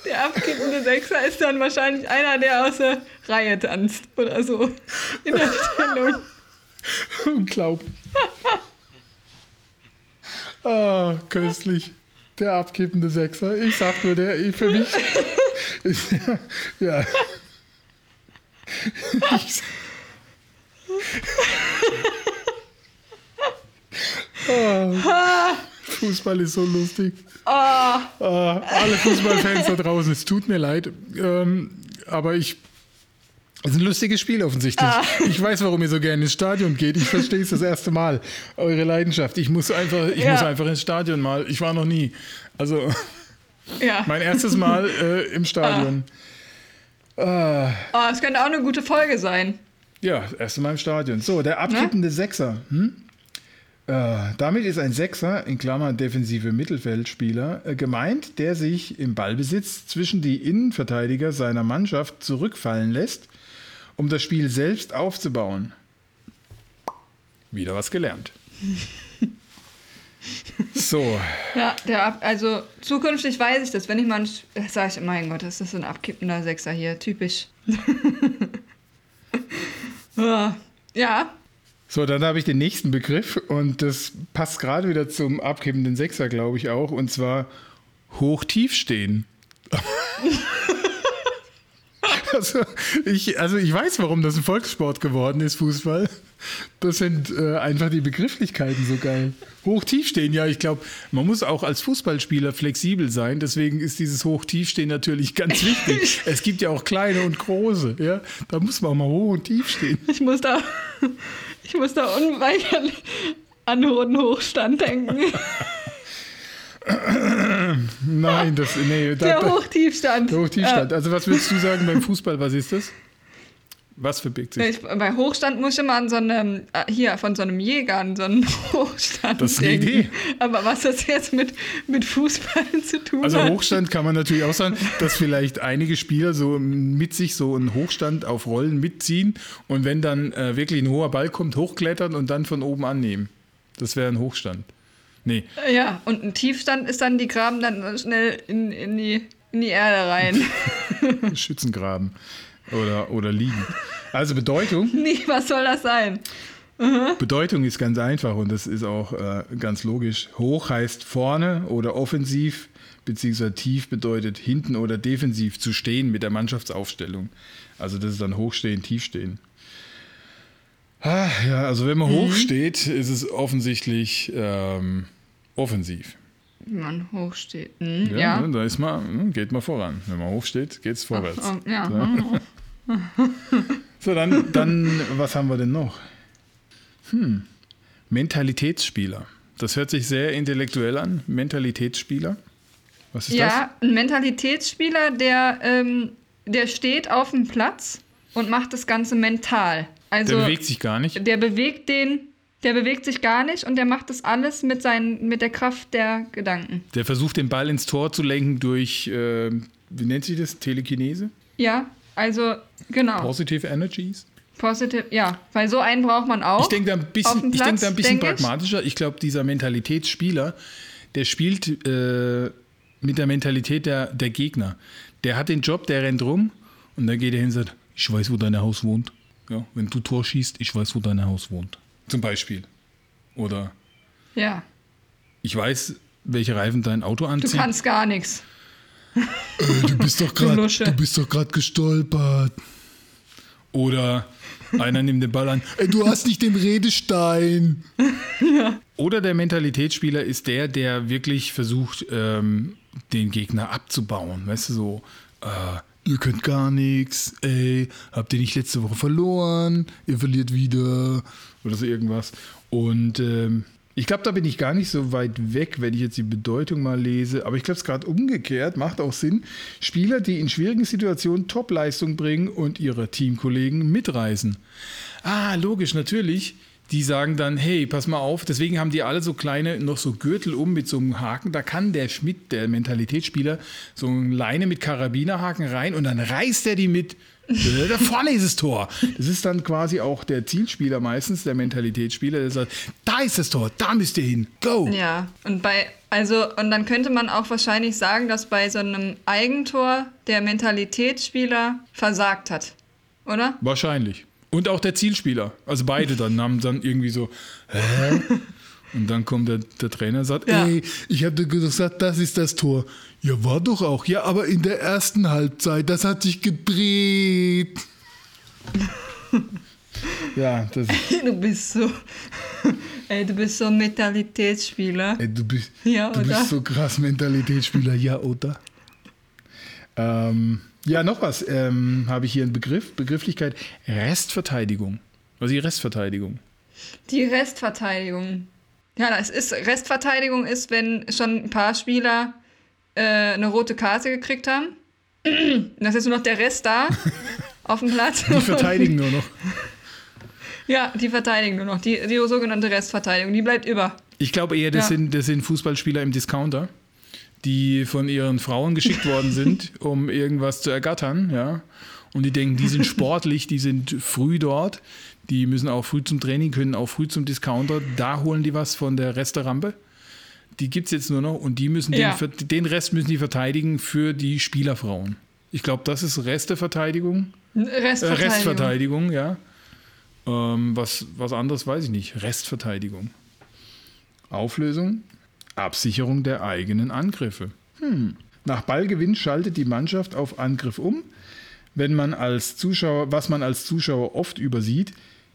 der abkippende Sechser ist dann wahrscheinlich einer, der aus der Reihe tanzt oder so in der Stellung. Unglaublich. Ah, köstlich. Der abkippende Sechser. Ich sag nur, der für mich. Ist, ja. ja. Ich, Ah, Fußball ist so lustig. Ah, Ah, alle Fußballfans da draußen, es tut mir leid. Ähm, aber ich. Es ist ein lustiges Spiel offensichtlich. Ich weiß, warum ihr so gerne ins Stadion geht. Ich verstehe es das erste Mal. Eure Leidenschaft. Ich muss einfach, ich Ja. muss einfach ins Stadion mal. Ich war noch nie. Also ja. mein erstes Mal äh, im Stadion. Ah, Ah, es könnte auch eine gute Folge sein. ja, das erste Mal im Stadion. So, der abkippende Sechser. Hm? Äh, damit ist ein Sechser, in Klammern defensive Mittelfeldspieler, äh, gemeint, der sich im Ballbesitz zwischen die Innenverteidiger seiner Mannschaft zurückfallen lässt, um das Spiel selbst aufzubauen. Wieder was gelernt. So, Ja, der Ab also zukünftig weiß ich das, wenn ich mal, sage ich, mein Gott, das ist ein abkippender Sechser hier, typisch. ja, ja, so, dann habe ich den nächsten Begriff und das passt gerade wieder zum abkippenden Sechser, glaube ich auch, und zwar hoch-tief stehen. Also ich, also ich weiß, warum das ein Volkssport geworden ist, Fußball. Das sind äh, einfach die Begrifflichkeiten so geil. Hoch-Tief-Stehen, ja, ich glaube, man muss auch als Fußballspieler flexibel sein. Deswegen ist dieses Hoch-Tief-Stehen natürlich ganz wichtig. es gibt ja auch kleine und große, ja. Da muss man auch mal hoch und tief stehen. ich muss da, ich muss da unweigerlich an Hohen Hochstand denken. Nein, das, nee, da, Der Hochtiefstand. der Hoch-Tief-Stand. Also was würdest du sagen beim Fußball, was ist das? Was verbirgt sich? ich, bei Hochstand muss ich immer an so einem, äh, hier, von so einem Jäger, an so einem Hochstand Das ist eine denken. Idee. Aber was das jetzt mit, mit Fußball zu tun Also hat. Hochstand kann man natürlich auch sagen, dass vielleicht einige Spieler so mit sich so einen Hochstand auf Rollen mitziehen und wenn dann äh, wirklich ein hoher Ball kommt, hochklettern und dann von oben annehmen. Das wäre ein Hochstand. Nee, Ja, und ein Tiefstand ist dann, die graben dann schnell in, in, die, in die Erde rein. Schützengraben oder, oder liegen. Also Bedeutung, nee, was soll das sein? Bedeutung ist ganz einfach und das ist auch äh, ganz logisch. Hoch heißt vorne oder offensiv, beziehungsweise tief bedeutet hinten oder defensiv zu stehen mit der Mannschaftsaufstellung. Also das ist dann hochstehen, tiefstehen. Ah, ja, also wenn man hoch steht, ist es offensichtlich ähm, offensiv. Wie man hochsteht. Hm, Ja, ja. ne, da ist man, hm, geht man voran. Wenn man hoch steht, geht es vorwärts. Oh, ja. So. So, dann, dann, was haben wir denn noch? Hm. Mentalitätsspieler. Das hört sich sehr intellektuell an. Mentalitätsspieler. Was ist ja, ein Mentalitätsspieler, der, ähm, der steht auf dem Platz und macht das Ganze mental. Also Der bewegt sich gar nicht. der bewegt den Der bewegt sich gar nicht und der macht das alles mit, seinen, mit der Kraft der Gedanken. Der versucht, den Ball ins Tor zu lenken durch, äh, wie nennt sich das? Telekinese? Ja, also genau. Positive Energies? Positive, ja, weil so einen braucht man auch. Ich denke da ein bisschen, dem ich denk Platz, da ein bisschen denk ich. pragmatischer. Ich glaube, dieser Mentalitätsspieler, der spielt äh, mit der Mentalität der, der Gegner. Der hat den Job, der rennt rum und dann geht er hin und sagt, ich weiß, wo dein Haus wohnt. Ja, wenn du Tor schießt, ich weiß, wo dein Haus wohnt. Zum Beispiel. Oder Ja, ich weiß, welche Reifen dein Auto du anzieht. kannst gar nichts. Äh, du bist doch Du du bist gerade gestolpert. Oder einer nimmt den Ball an. Ey, du hast nicht den Redestein. Oder der Mentalitätsspieler ist der, der wirklich versucht, ähm, den Gegner abzubauen. Weißt du, so, äh, ihr könnt gar nichts, ey, habt ihr nicht letzte Woche verloren, ihr verliert wieder oder so irgendwas. Und ähm, ich glaube, da bin ich gar nicht so weit weg, wenn ich jetzt die Bedeutung mal lese. Aber ich glaube, es gerade umgekehrt, macht auch Sinn. Spieler, die in schwierigen Situationen Topleistung bringen und ihre Teamkollegen mitreißen. Ah, logisch, natürlich. Die sagen dann, hey, pass mal auf, deswegen haben die alle so kleine, noch so Gürtel um mit so einem Haken. Da kann der Schmidt, der Mentalitätsspieler, so eine Leine mit Karabinerhaken rein und dann reißt er die mit. Äh, Da vorne ist das Tor. Das ist dann quasi auch der Zielspieler meistens, der Mentalitätsspieler, der sagt, da ist das Tor, da müsst ihr hin. Go! Ja, und bei, also, und dann könnte man auch wahrscheinlich sagen, dass bei so einem Eigentor der Mentalitätsspieler versagt hat. Oder? Wahrscheinlich. Und auch der Zielspieler. Also beide dann haben dann irgendwie so, hä? Und dann kommt der, der Trainer und sagt, Ja. ey, ich habe gesagt, das ist das Tor. Ja, war doch auch. Ja, aber in der ersten Halbzeit, das hat sich gedreht. ja, das Du bist so. Ey, du bist so ein Mentalitätsspieler. ey, du bist, Ja, du oder? bist so krass Mentalitätsspieler, ja, oder? Ähm, ja, noch was ähm, habe ich hier einen Begriff, Begrifflichkeit, Restverteidigung. Was ist die Restverteidigung? Die Restverteidigung. Ja, das ist, Restverteidigung ist, wenn schon ein paar Spieler äh, eine rote Karte gekriegt haben. Und das ist nur noch der Rest da auf dem Platz. Die verteidigen nur noch. Ja, die verteidigen nur noch. Die, die sogenannte Restverteidigung, die bleibt über. Ich glaube eher, das, Ja. sind, das sind Fußballspieler im Discounter, die von ihren Frauen geschickt worden sind, um irgendwas zu ergattern, ja. Und die denken, die sind sportlich, die sind früh dort, die müssen auch früh zum Training, können auch früh zum Discounter, da holen die was von der Resterampe. Die gibt es jetzt nur noch und die müssen Ja. den, den Rest müssen die verteidigen für die Spielerfrauen. Ich glaube, das ist Resteverteidigung. Äh, Restverteidigung. Restverteidigung, ja. Ähm, was, was anderes weiß ich nicht. Restverteidigung. Auflösung. Absicherung der eigenen Angriffe. Hm. Nach Ballgewinn schaltet die Mannschaft auf Angriff um. Wenn man als Zuschauer, was man als Zuschauer oft übersieht,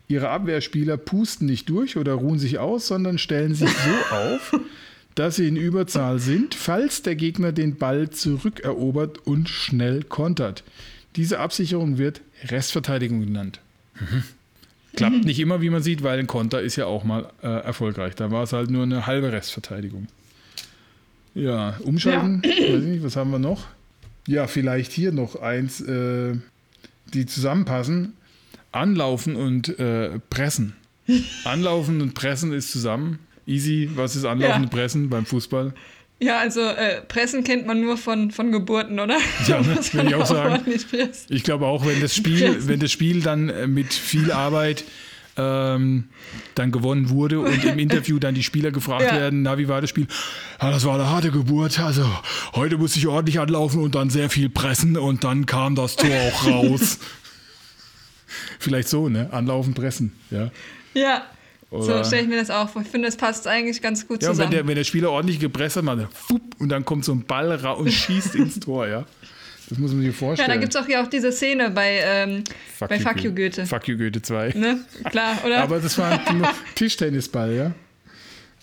ihre Abwehrspieler pusten nicht durch oder ruhen sich aus, sondern stellen sich so auf, dass sie in Überzahl sind, falls der Gegner den Ball zurückerobert und schnell kontert. Diese Absicherung wird Restverteidigung genannt. Mhm. Klappt nicht immer, wie man sieht, weil ein Konter ist ja auch mal äh, erfolgreich. Da war es halt nur eine halbe Restverteidigung. Ja, umschalten, weiß ich nicht, was haben wir noch? Ja, vielleicht hier noch eins, äh, die zusammenpassen. Anlaufen und äh, pressen. Anlaufen und pressen ist zusammen. Easy, was ist Anlaufen Ja. und Pressen beim Fußball? Ja, also äh, Pressen kennt man nur von, von Geburten, oder? Ja, ne, man ich auch sagen. Ich glaube auch, wenn das Spiel, wenn das Spiel dann äh, mit viel Arbeit ähm, dann gewonnen wurde und im Interview dann die Spieler gefragt Ja. werden, na, wie war das Spiel? Ja, das war eine harte Geburt. Also heute musste ich ordentlich anlaufen und dann sehr viel pressen und dann kam das Tor auch raus. Vielleicht so, ne? Anlaufen, pressen, ja. Ja, so Oder- stelle ich mir das auch vor. Ich finde, das passt eigentlich ganz gut Ja, wenn zusammen. der, wenn der Spieler ordentlich gepresst hat, man, fupp, und dann kommt so ein Ball raus und schießt ins Tor, ja. Das muss man sich ja, vorstellen. da gibt es auch hier auch diese Szene bei, ähm, bei Fuck You Goethe. Fuck you Goethe 2. Ne? Klar, oder? Aber das war ein Tischtennisball, ja.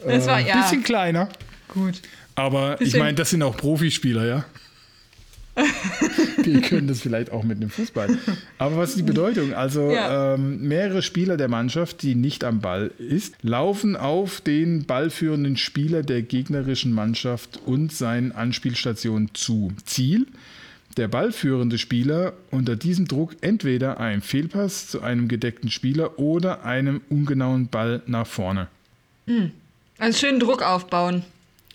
das war, Ein ja, bisschen kleiner. gut. Aber ich Bisschen- meine, das sind auch Profispieler, ja. Die können das vielleicht auch mit einem Fußball. Aber was ist die Bedeutung? Also Ja. ähm, mehrere Spieler der Mannschaft, die nicht am Ball ist, laufen auf den ballführenden Spieler der gegnerischen Mannschaft und seinen Anspielstationen zu. Ziel? der ballführende Spieler unter diesem Druck entweder einen Fehlpass zu einem gedeckten Spieler oder einem ungenauen Ball nach vorne. Also schön Druck aufbauen.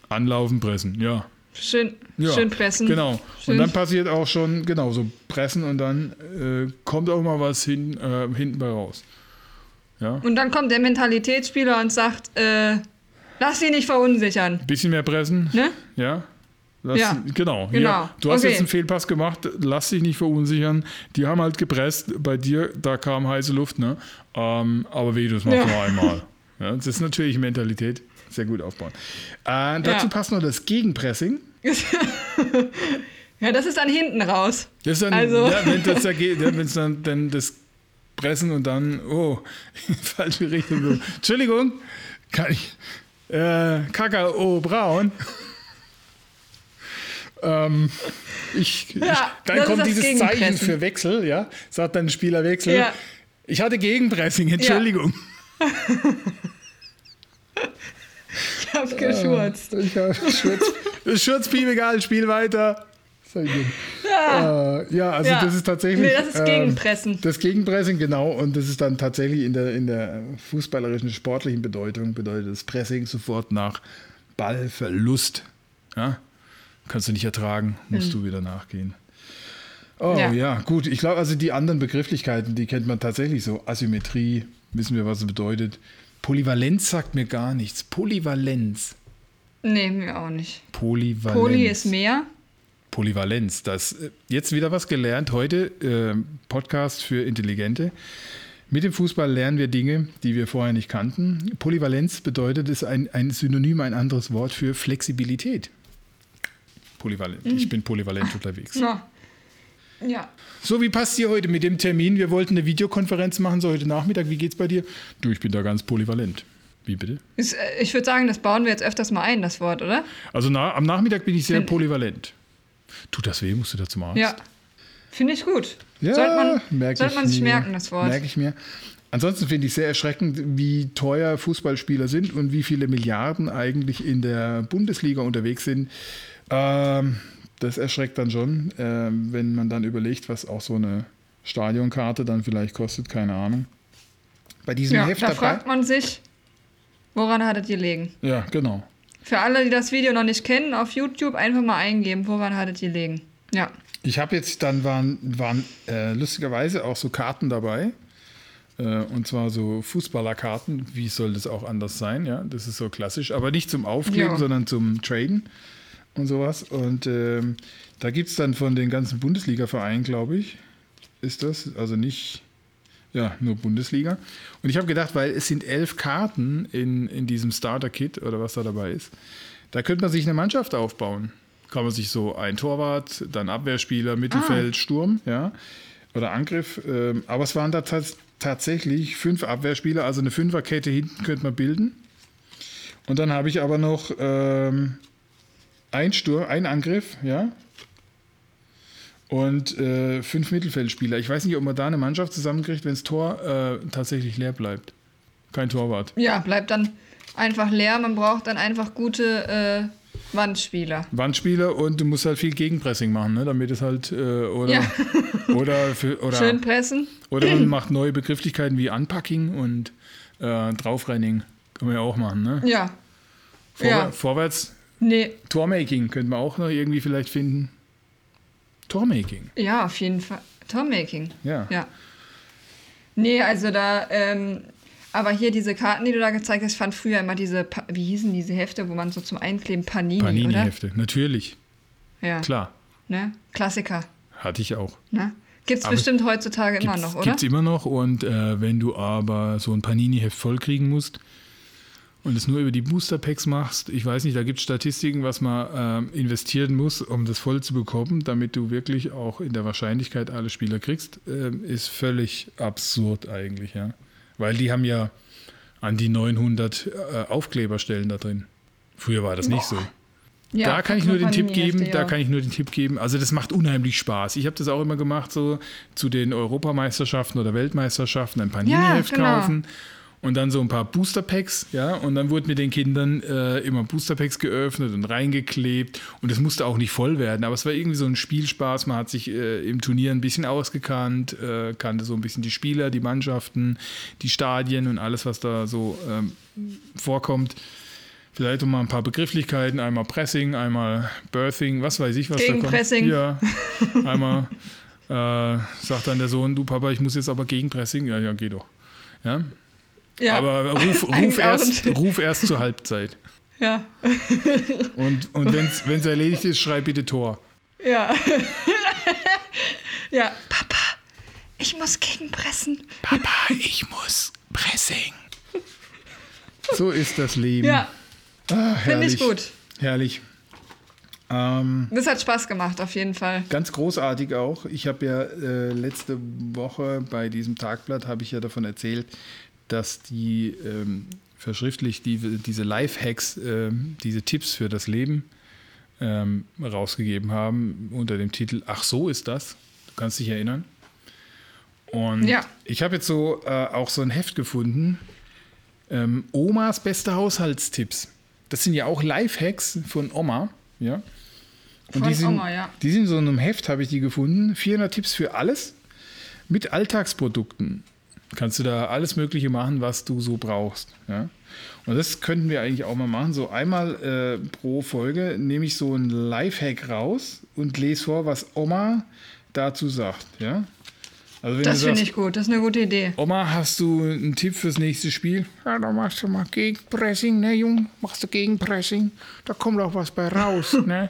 Anlaufen, pressen, ja. Schön, ja schön pressen. Genau. Schön. Und dann passiert auch schon, genau, so pressen und dann äh, kommt auch mal was hin, äh, hinten bei raus. Ja. Und dann kommt der Mentalitätsspieler und sagt, äh, lass sie nicht verunsichern. Bisschen mehr pressen. Ne? Ja. Lass, Ja, Genau. genau. Ja. Du hast Okay. jetzt einen Fehlpass gemacht, lass dich nicht verunsichern. Die haben halt gepresst. Bei dir, da kam heiße Luft, ne? Ähm, aber weh, das machst Ja. du einmal. Ja, das ist natürlich Mentalität. Sehr gut aufbauen. Äh, dazu passt noch das Gegenpressing. Ja, das ist dann hinten raus. Das ist dann, Also- ja, wenn das da geht, ja, wenn es dann, dann das Pressen und dann, oh, falsche Richtung. Entschuldigung, kann ich, äh, Kakao braun. ähm, ich, Ja, ich, dann kommt dieses Zeichen für Wechsel, ja, sagt dann Spieler Wechsel. Ja. Ich hatte Gegenpressing, Entschuldigung. Ich hab geschurzt. Ich hab Schurz, Schurzpiep, egal, spiel weiter. Ich dir. Ja. Äh, ja, also Ja. das ist tatsächlich. Nee, das ist ähm, Gegenpressen. Das Gegenpressing, genau. Und das ist dann tatsächlich in der, in der fußballerischen, sportlichen Bedeutung, bedeutet das Pressing sofort nach Ballverlust. Ja? Kannst du nicht ertragen, musst du wieder nachgehen. Oh ja, Hm. Ja. gut. Ich glaube, also die anderen Begrifflichkeiten, die kennt man tatsächlich so. Asymmetrie, wissen wir, was es bedeutet. Polyvalenz sagt mir gar nichts. Polyvalenz. Nee, mir auch nicht. Polyvalenz. Poli ist mehr. Polyvalenz. Das äh, jetzt wieder was gelernt. Heute äh, Podcast für Intelligente. Mit dem Fußball lernen wir Dinge, die wir vorher nicht kannten. Polyvalenz bedeutet, ist ein, ein Synonym, ein anderes Wort für Flexibilität. Polyvalent. Ich bin polyvalent unterwegs. Ja. Ja. So, wie passt dir heute mit dem Termin? Wir wollten eine Videokonferenz machen, so heute Nachmittag. Wie geht's bei dir? Du, ich bin da ganz polyvalent. Wie bitte? Ist, äh, Ich würde sagen, das bauen wir jetzt öfters mal ein, das Wort, oder? Also na, am Nachmittag bin ich sehr Find- polyvalent. Tut das weh? Musst du da zum Arzt? Ja. Finde ich gut. Ja, sollte man, sollte man sich mir. merken, das Wort. Merke ich mir. Ansonsten finde ich sehr erschreckend, wie teuer Fußballspieler sind und wie viele Milliarden eigentlich in der Bundesliga unterwegs sind. Ähm, das erschreckt dann schon, ähm, wenn man dann überlegt, was auch so eine Stadionkarte dann vielleicht kostet, keine Ahnung. Bei diesem Ja, Heft da dabei. fragt man sich, woran hattet ihr legen? Ja, genau. Für alle, die das Video noch nicht kennen, auf YouTube einfach mal eingeben, woran hattet ihr legen. Ja. Ich habe jetzt, dann waren, waren äh, lustigerweise auch so Karten dabei. Äh, und zwar so Fußballerkarten. Wie soll das auch anders sein? Ja, das ist so klassisch. Aber nicht zum Aufkleben, Ja. sondern zum Traden und sowas. Und ähm, da gibt es dann von den ganzen Bundesliga-Vereinen, glaube ich, ist das. Also nicht, ja, nur Bundesliga. Und ich habe gedacht, weil es sind elf Karten in, in diesem Starter-Kit oder was da dabei ist, da könnte man sich eine Mannschaft aufbauen. Kann man sich so ein Torwart, dann Abwehrspieler, Mittelfeld, Sturm, ja, oder Angriff. Ähm, aber es waren da tats tatsächlich fünf Abwehrspieler, also eine Fünferkette hinten könnte man bilden. Und dann habe ich aber noch ähm, ein Sturm, ein Angriff, ja. Und äh, fünf Mittelfeldspieler. Ich weiß nicht, ob man da eine Mannschaft zusammenkriegt, wenn das Tor äh, tatsächlich leer bleibt. Kein Torwart. Ja, bleibt dann einfach leer. Man braucht dann einfach gute äh, Wandspieler. Wandspieler und du musst halt viel Gegenpressing machen, ne? damit es halt äh, oder Ja. oder für, oder, Schön pressen. oder man macht neue Begrifflichkeiten wie Unpacking und äh, Draufrenning. Können wir ja auch machen, ne? Ja. Vorwär Ja. Vorwärts Nee, Tormaking könnte man auch noch irgendwie vielleicht finden. Tormaking, ja, auf jeden Fall. Tormaking. ja. Ja. Nee, also da, ähm, aber hier diese Karten, die du da gezeigt hast, fand früher immer diese, Pa- wie hießen diese Hefte, wo man so zum Einkleben Panini? Panini-Hefte, natürlich, Ja, klar. ne? Klassiker, Hatte ich auch. ne? Gibt's Aber bestimmt heutzutage immer noch, oder? Gibt's immer noch und äh, wenn du aber so ein Panini-Heft vollkriegen musst und es nur über die Booster-Packs machst, ich weiß nicht, da gibt es Statistiken, was man ähm, investieren muss, um das voll zu bekommen, damit du wirklich auch in der Wahrscheinlichkeit alle Spieler kriegst, ähm, ist völlig absurd eigentlich, ja. Weil die haben ja an die 900 äh, Aufkleberstellen da drin. Früher war das nicht so. Ja, da kann ich nur den Tipp geben, da ja. kann ich nur den Tipp geben. Also das macht unheimlich Spaß. Ich habe das auch immer gemacht, so zu den Europameisterschaften oder Weltmeisterschaften ein Panini-Heft Ja, genau. kaufen und dann so ein paar Booster Packs, ja, und dann wurden mit den Kindern äh, immer Booster Packs geöffnet und reingeklebt und es musste auch nicht voll werden, aber es war irgendwie so ein Spielspaß, man hat sich äh, im Turnier ein bisschen ausgekannt, äh, kannte so ein bisschen die Spieler, die Mannschaften, die Stadien und alles, was da so ähm, vorkommt. Vielleicht mal ein paar Begrifflichkeiten, einmal Pressing, einmal Birthing, was weiß ich, was Gegen da kommt. Pressing. Ja, einmal äh, sagt dann der Sohn, du Papa, ich muss jetzt aber Gegenpressing. Ja, ja, geh doch. Ja, Ja, aber ruf, ruf, erst, ruf erst zur Halbzeit. ja, Und, und wenn es erledigt ist, schreib bitte Tor. ja. ja, Papa, ich muss gegenpressen. Papa, ich muss Pressing. So ist das Leben. Ja, ah, finde herrlich. ich gut. Herrlich. Ähm, Das hat Spaß gemacht, auf jeden Fall. Ganz großartig auch. Ich habe ja äh, letzte Woche bei diesem Tagblatt habe ich ja davon erzählt, dass die ähm, verschriftlich die, diese Lifehacks, ähm, diese Tipps für das Leben ähm, rausgegeben haben unter dem Titel Ach so ist das. Du kannst dich erinnern. Und Ja. ich habe jetzt so äh, auch so ein Heft gefunden. Ähm, Omas beste Haushaltstipps. Das sind ja auch Lifehacks von Oma, ja. Und Von die sind, Oma, ja. Die sind in so einem Heft, habe ich die gefunden. 400 Tipps für alles mit Alltagsprodukten. Kannst du da alles Mögliche machen, was du so brauchst. Ja? Und das könnten wir eigentlich auch mal machen. So einmal äh, pro Folge nehme ich so ein Lifehack raus und lese vor, was Oma dazu sagt. Ja? Also wenn Das finde ich gut, das ist eine gute Idee. Oma, hast du einen Tipp fürs nächste Spiel? Ja, da machst du mal Gegenpressing, ne, Jung? Machst du Gegenpressing? Da kommt auch was bei raus, ne?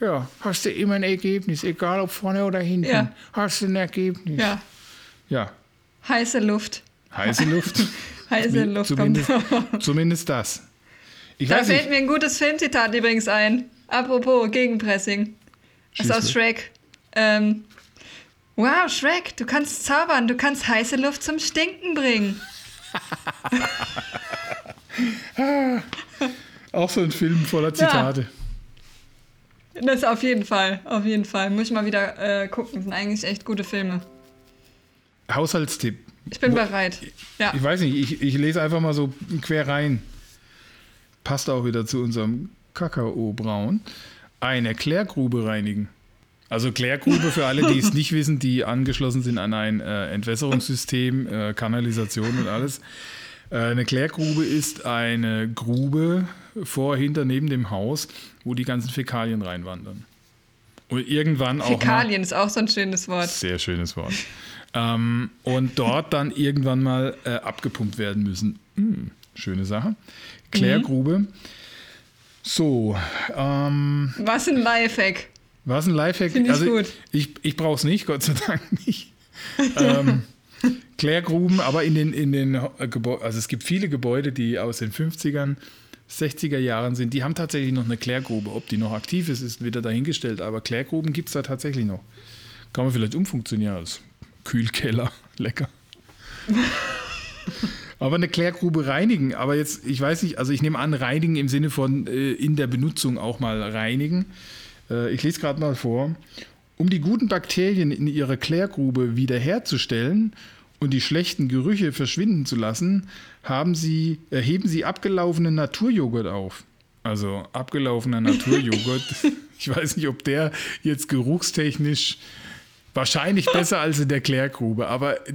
Ja, hast du immer ein Ergebnis, egal ob vorne oder hinten. Ja. Hast du ein Ergebnis. Ja, Ja, heiße Luft. heiße Luft. Heiße Luft zumindest, kommt. zumindest das. Ich Da fällt nicht. mir ein gutes Filmzitat übrigens ein. Apropos Gegenpressing. Das ist aus. Shrek. Ähm, wow, Shrek, du kannst zaubern, du kannst heiße Luft zum Stinken bringen. Auch so ein Film voller Zitate. Das auf jeden Fall, auf jeden Fall. Muss ich mal wieder äh, gucken. Das sind eigentlich echt gute Filme. Haushaltstipp. Ich bin bereit. Ja. Ich weiß nicht, ich, ich lese einfach mal so quer rein. Passt auch wieder zu unserem Kakaobraun. Eine Klärgrube reinigen. Also Klärgrube für alle, die es nicht wissen, die angeschlossen sind an ein äh, Entwässerungssystem, äh, Kanalisation und alles. Äh, eine Klärgrube ist eine Grube vor, hinter, neben dem Haus, wo die ganzen Fäkalien reinwandern. Und irgendwann auch. mal- Fäkalien ist auch so ein schönes Wort. sehr schönes Wort. Ähm, und dort dann irgendwann mal äh, abgepumpt werden müssen. Hm, schöne Sache. Klärgrube. So, ähm, Was ein Lifehack. was ein Lifehack. Finde ich also gut. ich, ich brauche es nicht, Gott sei Dank nicht. ähm, Klärgruben, aber in den, in den Gebäuden, also es gibt viele Gebäude, die aus den 50ern, 60er Jahren sind, die haben tatsächlich noch eine Klärgrube. Ob die noch aktiv ist, ist wieder dahingestellt, aber Klärgruben gibt es da tatsächlich noch. Kann man vielleicht umfunktionieren als Kühlkeller. Lecker. Aber eine Klärgrube reinigen, aber jetzt, ich weiß nicht, also ich nehme an, reinigen im Sinne von äh, in der Benutzung auch mal reinigen. Äh, ich lese gerade mal vor. Um die guten Bakterien in ihrer Klärgrube wiederherzustellen und die schlechten Gerüche verschwinden zu lassen, haben sie, äh, heben sie abgelaufenen Naturjoghurt auf. Also abgelaufener Naturjoghurt. ich weiß nicht, ob der jetzt geruchstechnisch wahrscheinlich besser als in der Klärgrube, aber äh,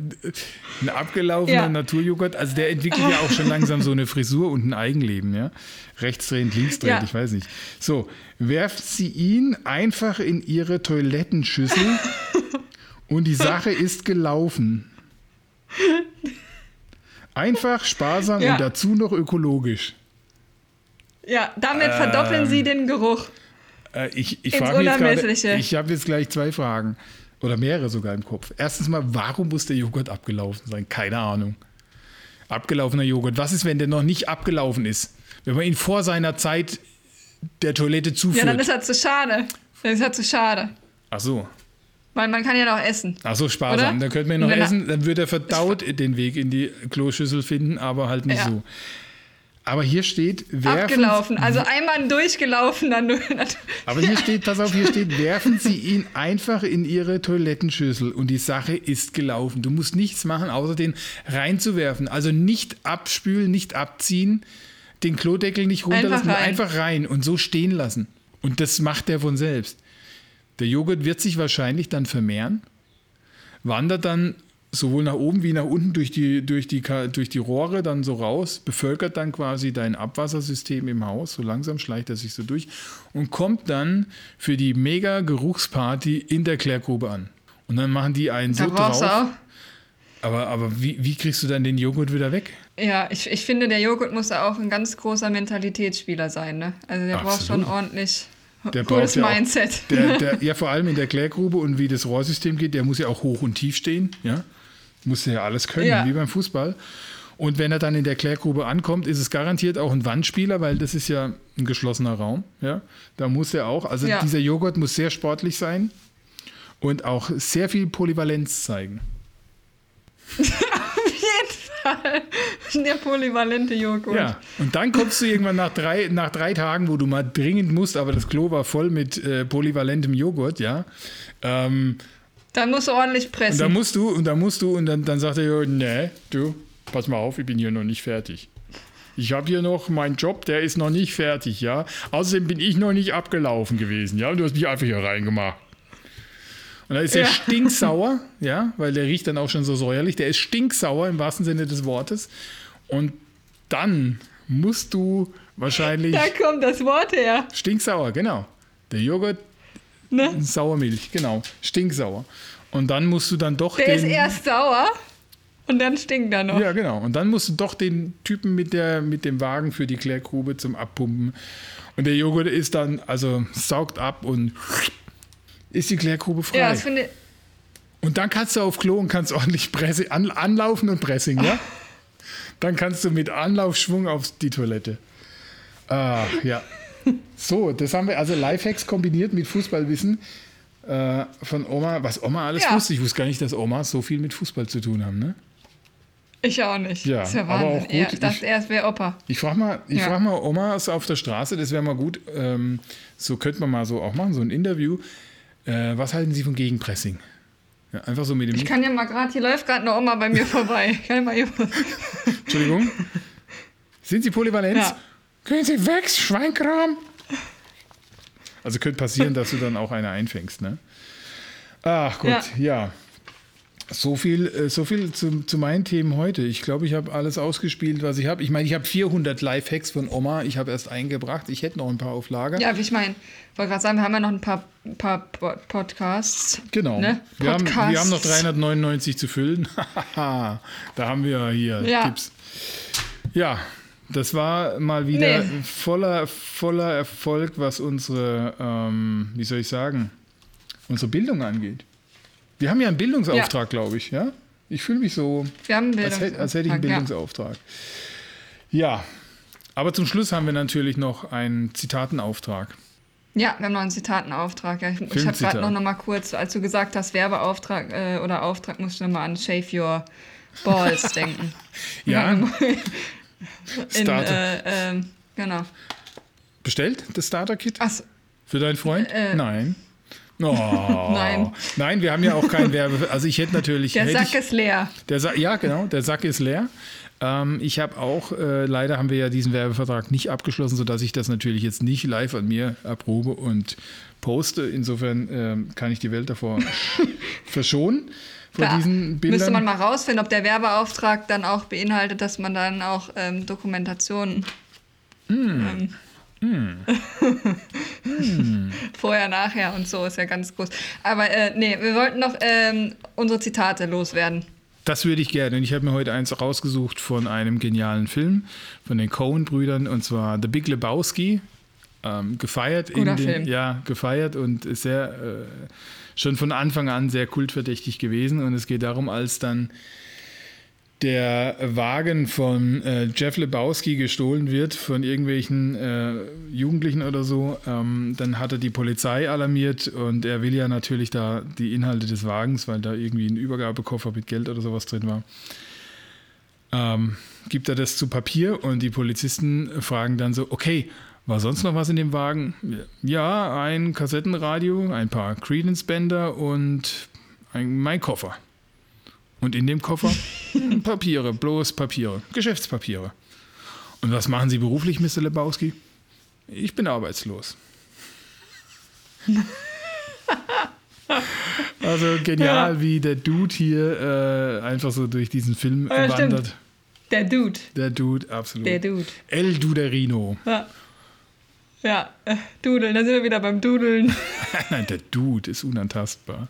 ein abgelaufener Ja. Naturjoghurt, also der entwickelt ja auch schon langsam so eine Frisur und ein Eigenleben, ja. Rechtsdrehend, linksdrehend, Ja. ich weiß nicht. So, werft sie ihn einfach in ihre Toilettenschüssel und die Sache ist gelaufen. Einfach, sparsam Ja. und dazu noch ökologisch. Ja, damit verdoppeln Ähm. sie den Geruch. Äh, ich ich Ins mich jetzt ich habe jetzt gleich zwei Fragen. Oder mehrere sogar im Kopf. Erstens mal, warum muss der Joghurt abgelaufen sein? Keine Ahnung. Abgelaufener Joghurt. Was ist, wenn der noch nicht abgelaufen ist? Wenn man ihn vor seiner Zeit der Toilette Ja, zuführt. dann ist er zu schade. Dann ist er zu schade. Ach so. Weil man kann ja noch essen. Ach so, sparsam. Oder? Dann könnte man ihn noch essen, dann würde er verdaut den Weg in die Kloschüssel finden, aber halt nicht Ja. so. Aber hier steht, werfen, Abgelaufen, also einmal durchgelaufen, dann nur. aber hier steht, pass auf, hier steht, werfen Sie ihn einfach in Ihre Toilettenschüssel und die Sache ist gelaufen. Du musst nichts machen, außer den reinzuwerfen. Also nicht abspülen, nicht abziehen, den Klodeckel nicht runterlassen, Einfach rein. einfach rein und so stehen lassen. Und das macht er von selbst. Der Joghurt wird sich wahrscheinlich dann vermehren, wandert dann sowohl nach oben wie nach unten durch die, durch die, durch die Rohre dann so raus, bevölkert dann quasi dein Abwassersystem im Haus. So langsam schleicht er sich so durch und kommt dann für die mega Geruchsparty in der Klärgrube an. Und dann machen die einen Da so drauf. auch. Aber, aber wie, wie kriegst du dann den Joghurt wieder weg? Ja, ich, ich finde, der Joghurt muss ja auch ein ganz großer Mentalitätsspieler sein. Ne? Also der braucht Absolut. schon ordentlich Der cooles braucht ja auch- Mindset. Der, der, ja, vor allem in der Klärgrube und wie das Rohrsystem geht, der muss ja auch hoch und tief stehen. Ja? Muss ja alles können, Ja. wie beim Fußball. Und wenn er dann in der Klärgrube ankommt, ist es garantiert auch ein Wandspieler, weil das ist ja ein geschlossener Raum. Ja? Da muss er auch, also Ja. dieser Joghurt muss sehr sportlich sein und auch sehr viel Polyvalenz zeigen. Auf jeden Fall. Der polyvalente Joghurt. Ja, und dann kommst du irgendwann nach drei, nach drei Tagen, wo du mal dringend musst, aber das Klo war voll mit äh, polyvalentem Joghurt, ja. Ähm, Dann musst du ordentlich Und pressen. dann musst du, und dann musst du, und dann, dann sagt er, nee, du, pass mal auf, ich bin hier noch nicht fertig. Ich habe hier noch meinen Job, der ist noch nicht fertig, ja. Außerdem bin ich noch nicht abgelaufen gewesen, ja. Und du hast mich einfach hier reingemacht. Und dann ist er Ja. stinksauer, ja, weil der riecht dann auch schon so säuerlich. Der ist stinksauer im wahrsten Sinne des Wortes. Und dann musst du wahrscheinlich. da kommt das Wort her. Stinksauer, genau. Der Joghurt, Ne? Sauermilch, genau. Stinksauer. Und dann musst du dann doch Der den. ist erst sauer und dann stinkt er noch. Ja, genau. Und dann musst du doch den Typen mit, der, mit dem Wagen für die Klärgrube zum Abpumpen. Und der Joghurt ist dann, also saugt ab und ist die Klärgrube frei. Ja, das finde ich. und dann kannst du auf Klo und kannst ordentlich Presse, an, anlaufen und Pressing, ja? Dann kannst du mit Anlaufschwung auf die Toilette. Ach, ja. So, das haben wir, also Lifehacks kombiniert mit Fußballwissen äh, von Oma. Was Oma alles Ja. wusste. Ich wusste gar nicht, dass Omas so viel mit Fußball zu tun haben, ne? Ich auch nicht. Ja, das ist ja aber Wahnsinn. auch gut. Ja, ich dachte erst, wäre Opa. Ich frage mal, ich Ja. frag mal Omas auf der Straße, das wäre mal gut. Ähm, so könnte man mal so auch machen, so ein Interview. Äh, was halten Sie von Gegenpressing? Ja, einfach so mit dem. Ich kann ja mal gerade, hier läuft gerade eine Oma bei mir vorbei. Ich kann ja mal Entschuldigung. Sind Sie polyvalent? Ja. Gehen Sie weg, Schweinkram. Also könnte passieren, dass du dann auch eine einfängst, ne? Ach gut, Ja. ja. So viel, äh, so viel zu, zu meinen Themen heute. Ich glaube, ich habe alles ausgespielt, was ich habe. Ich meine, ich habe 400 Lifehacks von Oma. Ich habe erst eingebracht. Ich hätte noch ein paar auf Lager. ja, wie ich meine, wollte gerade sagen, wir haben ja noch ein paar, paar Po- Podcasts. Genau. Ne? Wir, haben, wir Podcasts. haben noch 399 zu füllen. da haben wir hier Ja. Tipps. Ja, das war mal wieder Nee. voller, voller Erfolg, was unsere, ähm, wie soll ich sagen, unsere Bildung angeht. Wir haben ja einen Bildungsauftrag, glaube ich, ja? Ich fühle mich so, Wir haben einen als, hätte- als hätte ich einen Bildungsauftrag, ja. Ja, aber zum Schluss haben wir natürlich noch einen Zitatenauftrag. Ja, wir haben noch einen Zitatenauftrag. Ja, ich ich habe gerade noch, noch mal kurz, als du gesagt hast, Werbeauftrag äh, oder Auftrag, musst du noch mal an Shave Your Balls denken. Ja, In, Starter. äh, ähm, genau. bestellt, das Starter-Kit? Achso, Für deinen Freund? Äh, Nein. Oh. Nein. Nein, wir haben ja auch keinen Werbe. Also ich hätte natürlich. der hätte Sack ich, ist leer. der Sa ja, genau, der Sack ist leer. Ähm, ich habe auch, äh, leider haben wir ja diesen Werbevertrag nicht abgeschlossen, sodass ich das natürlich jetzt nicht live an mir erprobe und poste. Insofern ähm, kann ich die Welt davor verschonen, vor Da diesen Bildern. müsste man mal rausfinden, ob der Werbeauftrag dann auch beinhaltet, dass man dann auch ähm, Dokumentationen Hm. ähm, vorher, nachher und so ist ja ganz groß. Aber äh, nee, wir wollten noch ähm, unsere Zitate loswerden. Das würde ich gerne. Und ich habe mir heute eins rausgesucht von einem genialen Film von den Coen-Brüdern und zwar The Big Lebowski. Ähm, gefeiert Guter in den, Film. ja, gefeiert und ist sehr äh, schon von Anfang an sehr kultverdächtig gewesen. Und es geht darum, als dann der Wagen von äh, Jeff Lebowski gestohlen wird von irgendwelchen äh, Jugendlichen oder so, ähm, dann hat er die Polizei alarmiert und er will ja natürlich da die Inhalte des Wagens, weil da irgendwie ein Übergabekoffer mit Geld oder sowas drin war. ähm, gibt er das zu Papier und die Polizisten fragen dann so, okay, war sonst noch was in dem Wagen? Ja, ein Kassettenradio, ein paar Credence-Bänder und ein, mein Koffer. Und in dem Koffer Papiere, bloß Papiere, Geschäftspapiere. Und was machen Sie beruflich, Mr. Lebowski? Ich bin arbeitslos. also genial, ja. wie der Dude hier äh, einfach so durch diesen Film ja, wandert. Stimmt. Der Dude. Der Dude, absolut. Der Dude. El Duderino. Ja. Ja, äh, Dudeln, da sind wir wieder beim Dudeln. Nein, der Dude ist unantastbar.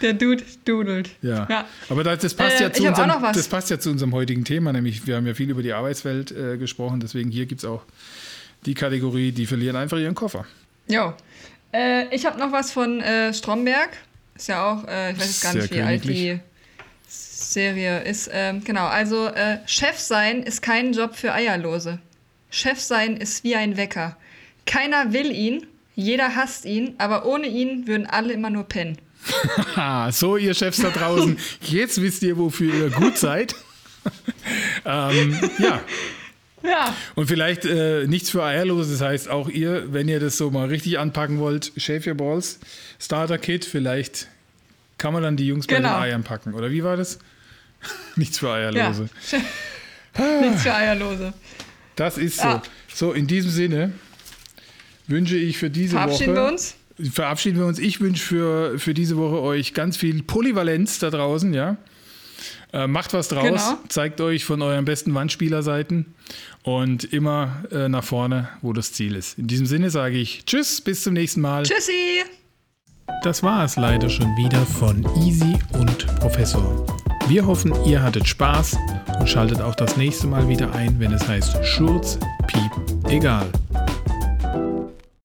Der Dude dudelt. Ja. ja. Aber das, das passt äh, ja zu unserem, das passt ja zu unserem heutigen Thema, nämlich wir haben ja viel über die Arbeitswelt äh, gesprochen, deswegen hier gibt es auch die Kategorie, die verlieren einfach ihren Koffer. Jo. Äh, ich habe noch was von äh, Stromberg. Ist ja auch, äh, ich weiß jetzt gar Sehr nicht, wie alt die Serie ist. Ähm, genau, also Chef sein ist kein Job für Eierlose. Chef sein ist wie ein Wecker. Keiner will ihn, jeder hasst ihn, aber ohne ihn würden alle immer nur pennen. so, ihr Chefs da draußen, jetzt wisst ihr, wofür ihr gut seid. ähm, ja. Ja. Und vielleicht äh, nichts für Eierlos, das heißt auch ihr, wenn ihr das so mal richtig anpacken wollt, Shave Your Balls, Starter Kit, vielleicht kann man dann die Jungs genau. bei den genau. Eiern packen. Oder wie war das? nichts für Eierlose. Ja. nichts für Eierlose. Das ist so. Ja. So, in diesem Sinne wünsche ich für diese Verabschieden Woche. wir uns? Verabschieden wir uns. Ich wünsche für, für diese Woche euch ganz viel Polyvalenz da draußen, ja. Äh, macht was draus, genau. zeigt euch von euren besten Wandspielerseiten und immer äh, nach vorne, wo das Ziel ist. In diesem Sinne sage ich Tschüss, bis zum nächsten Mal. Tschüssi! Das war es leider schon wieder von Easy und Professor. Wir hoffen, ihr hattet Spaß und schaltet auch das nächste Mal wieder ein, wenn es heißt Schurz, Piep, egal.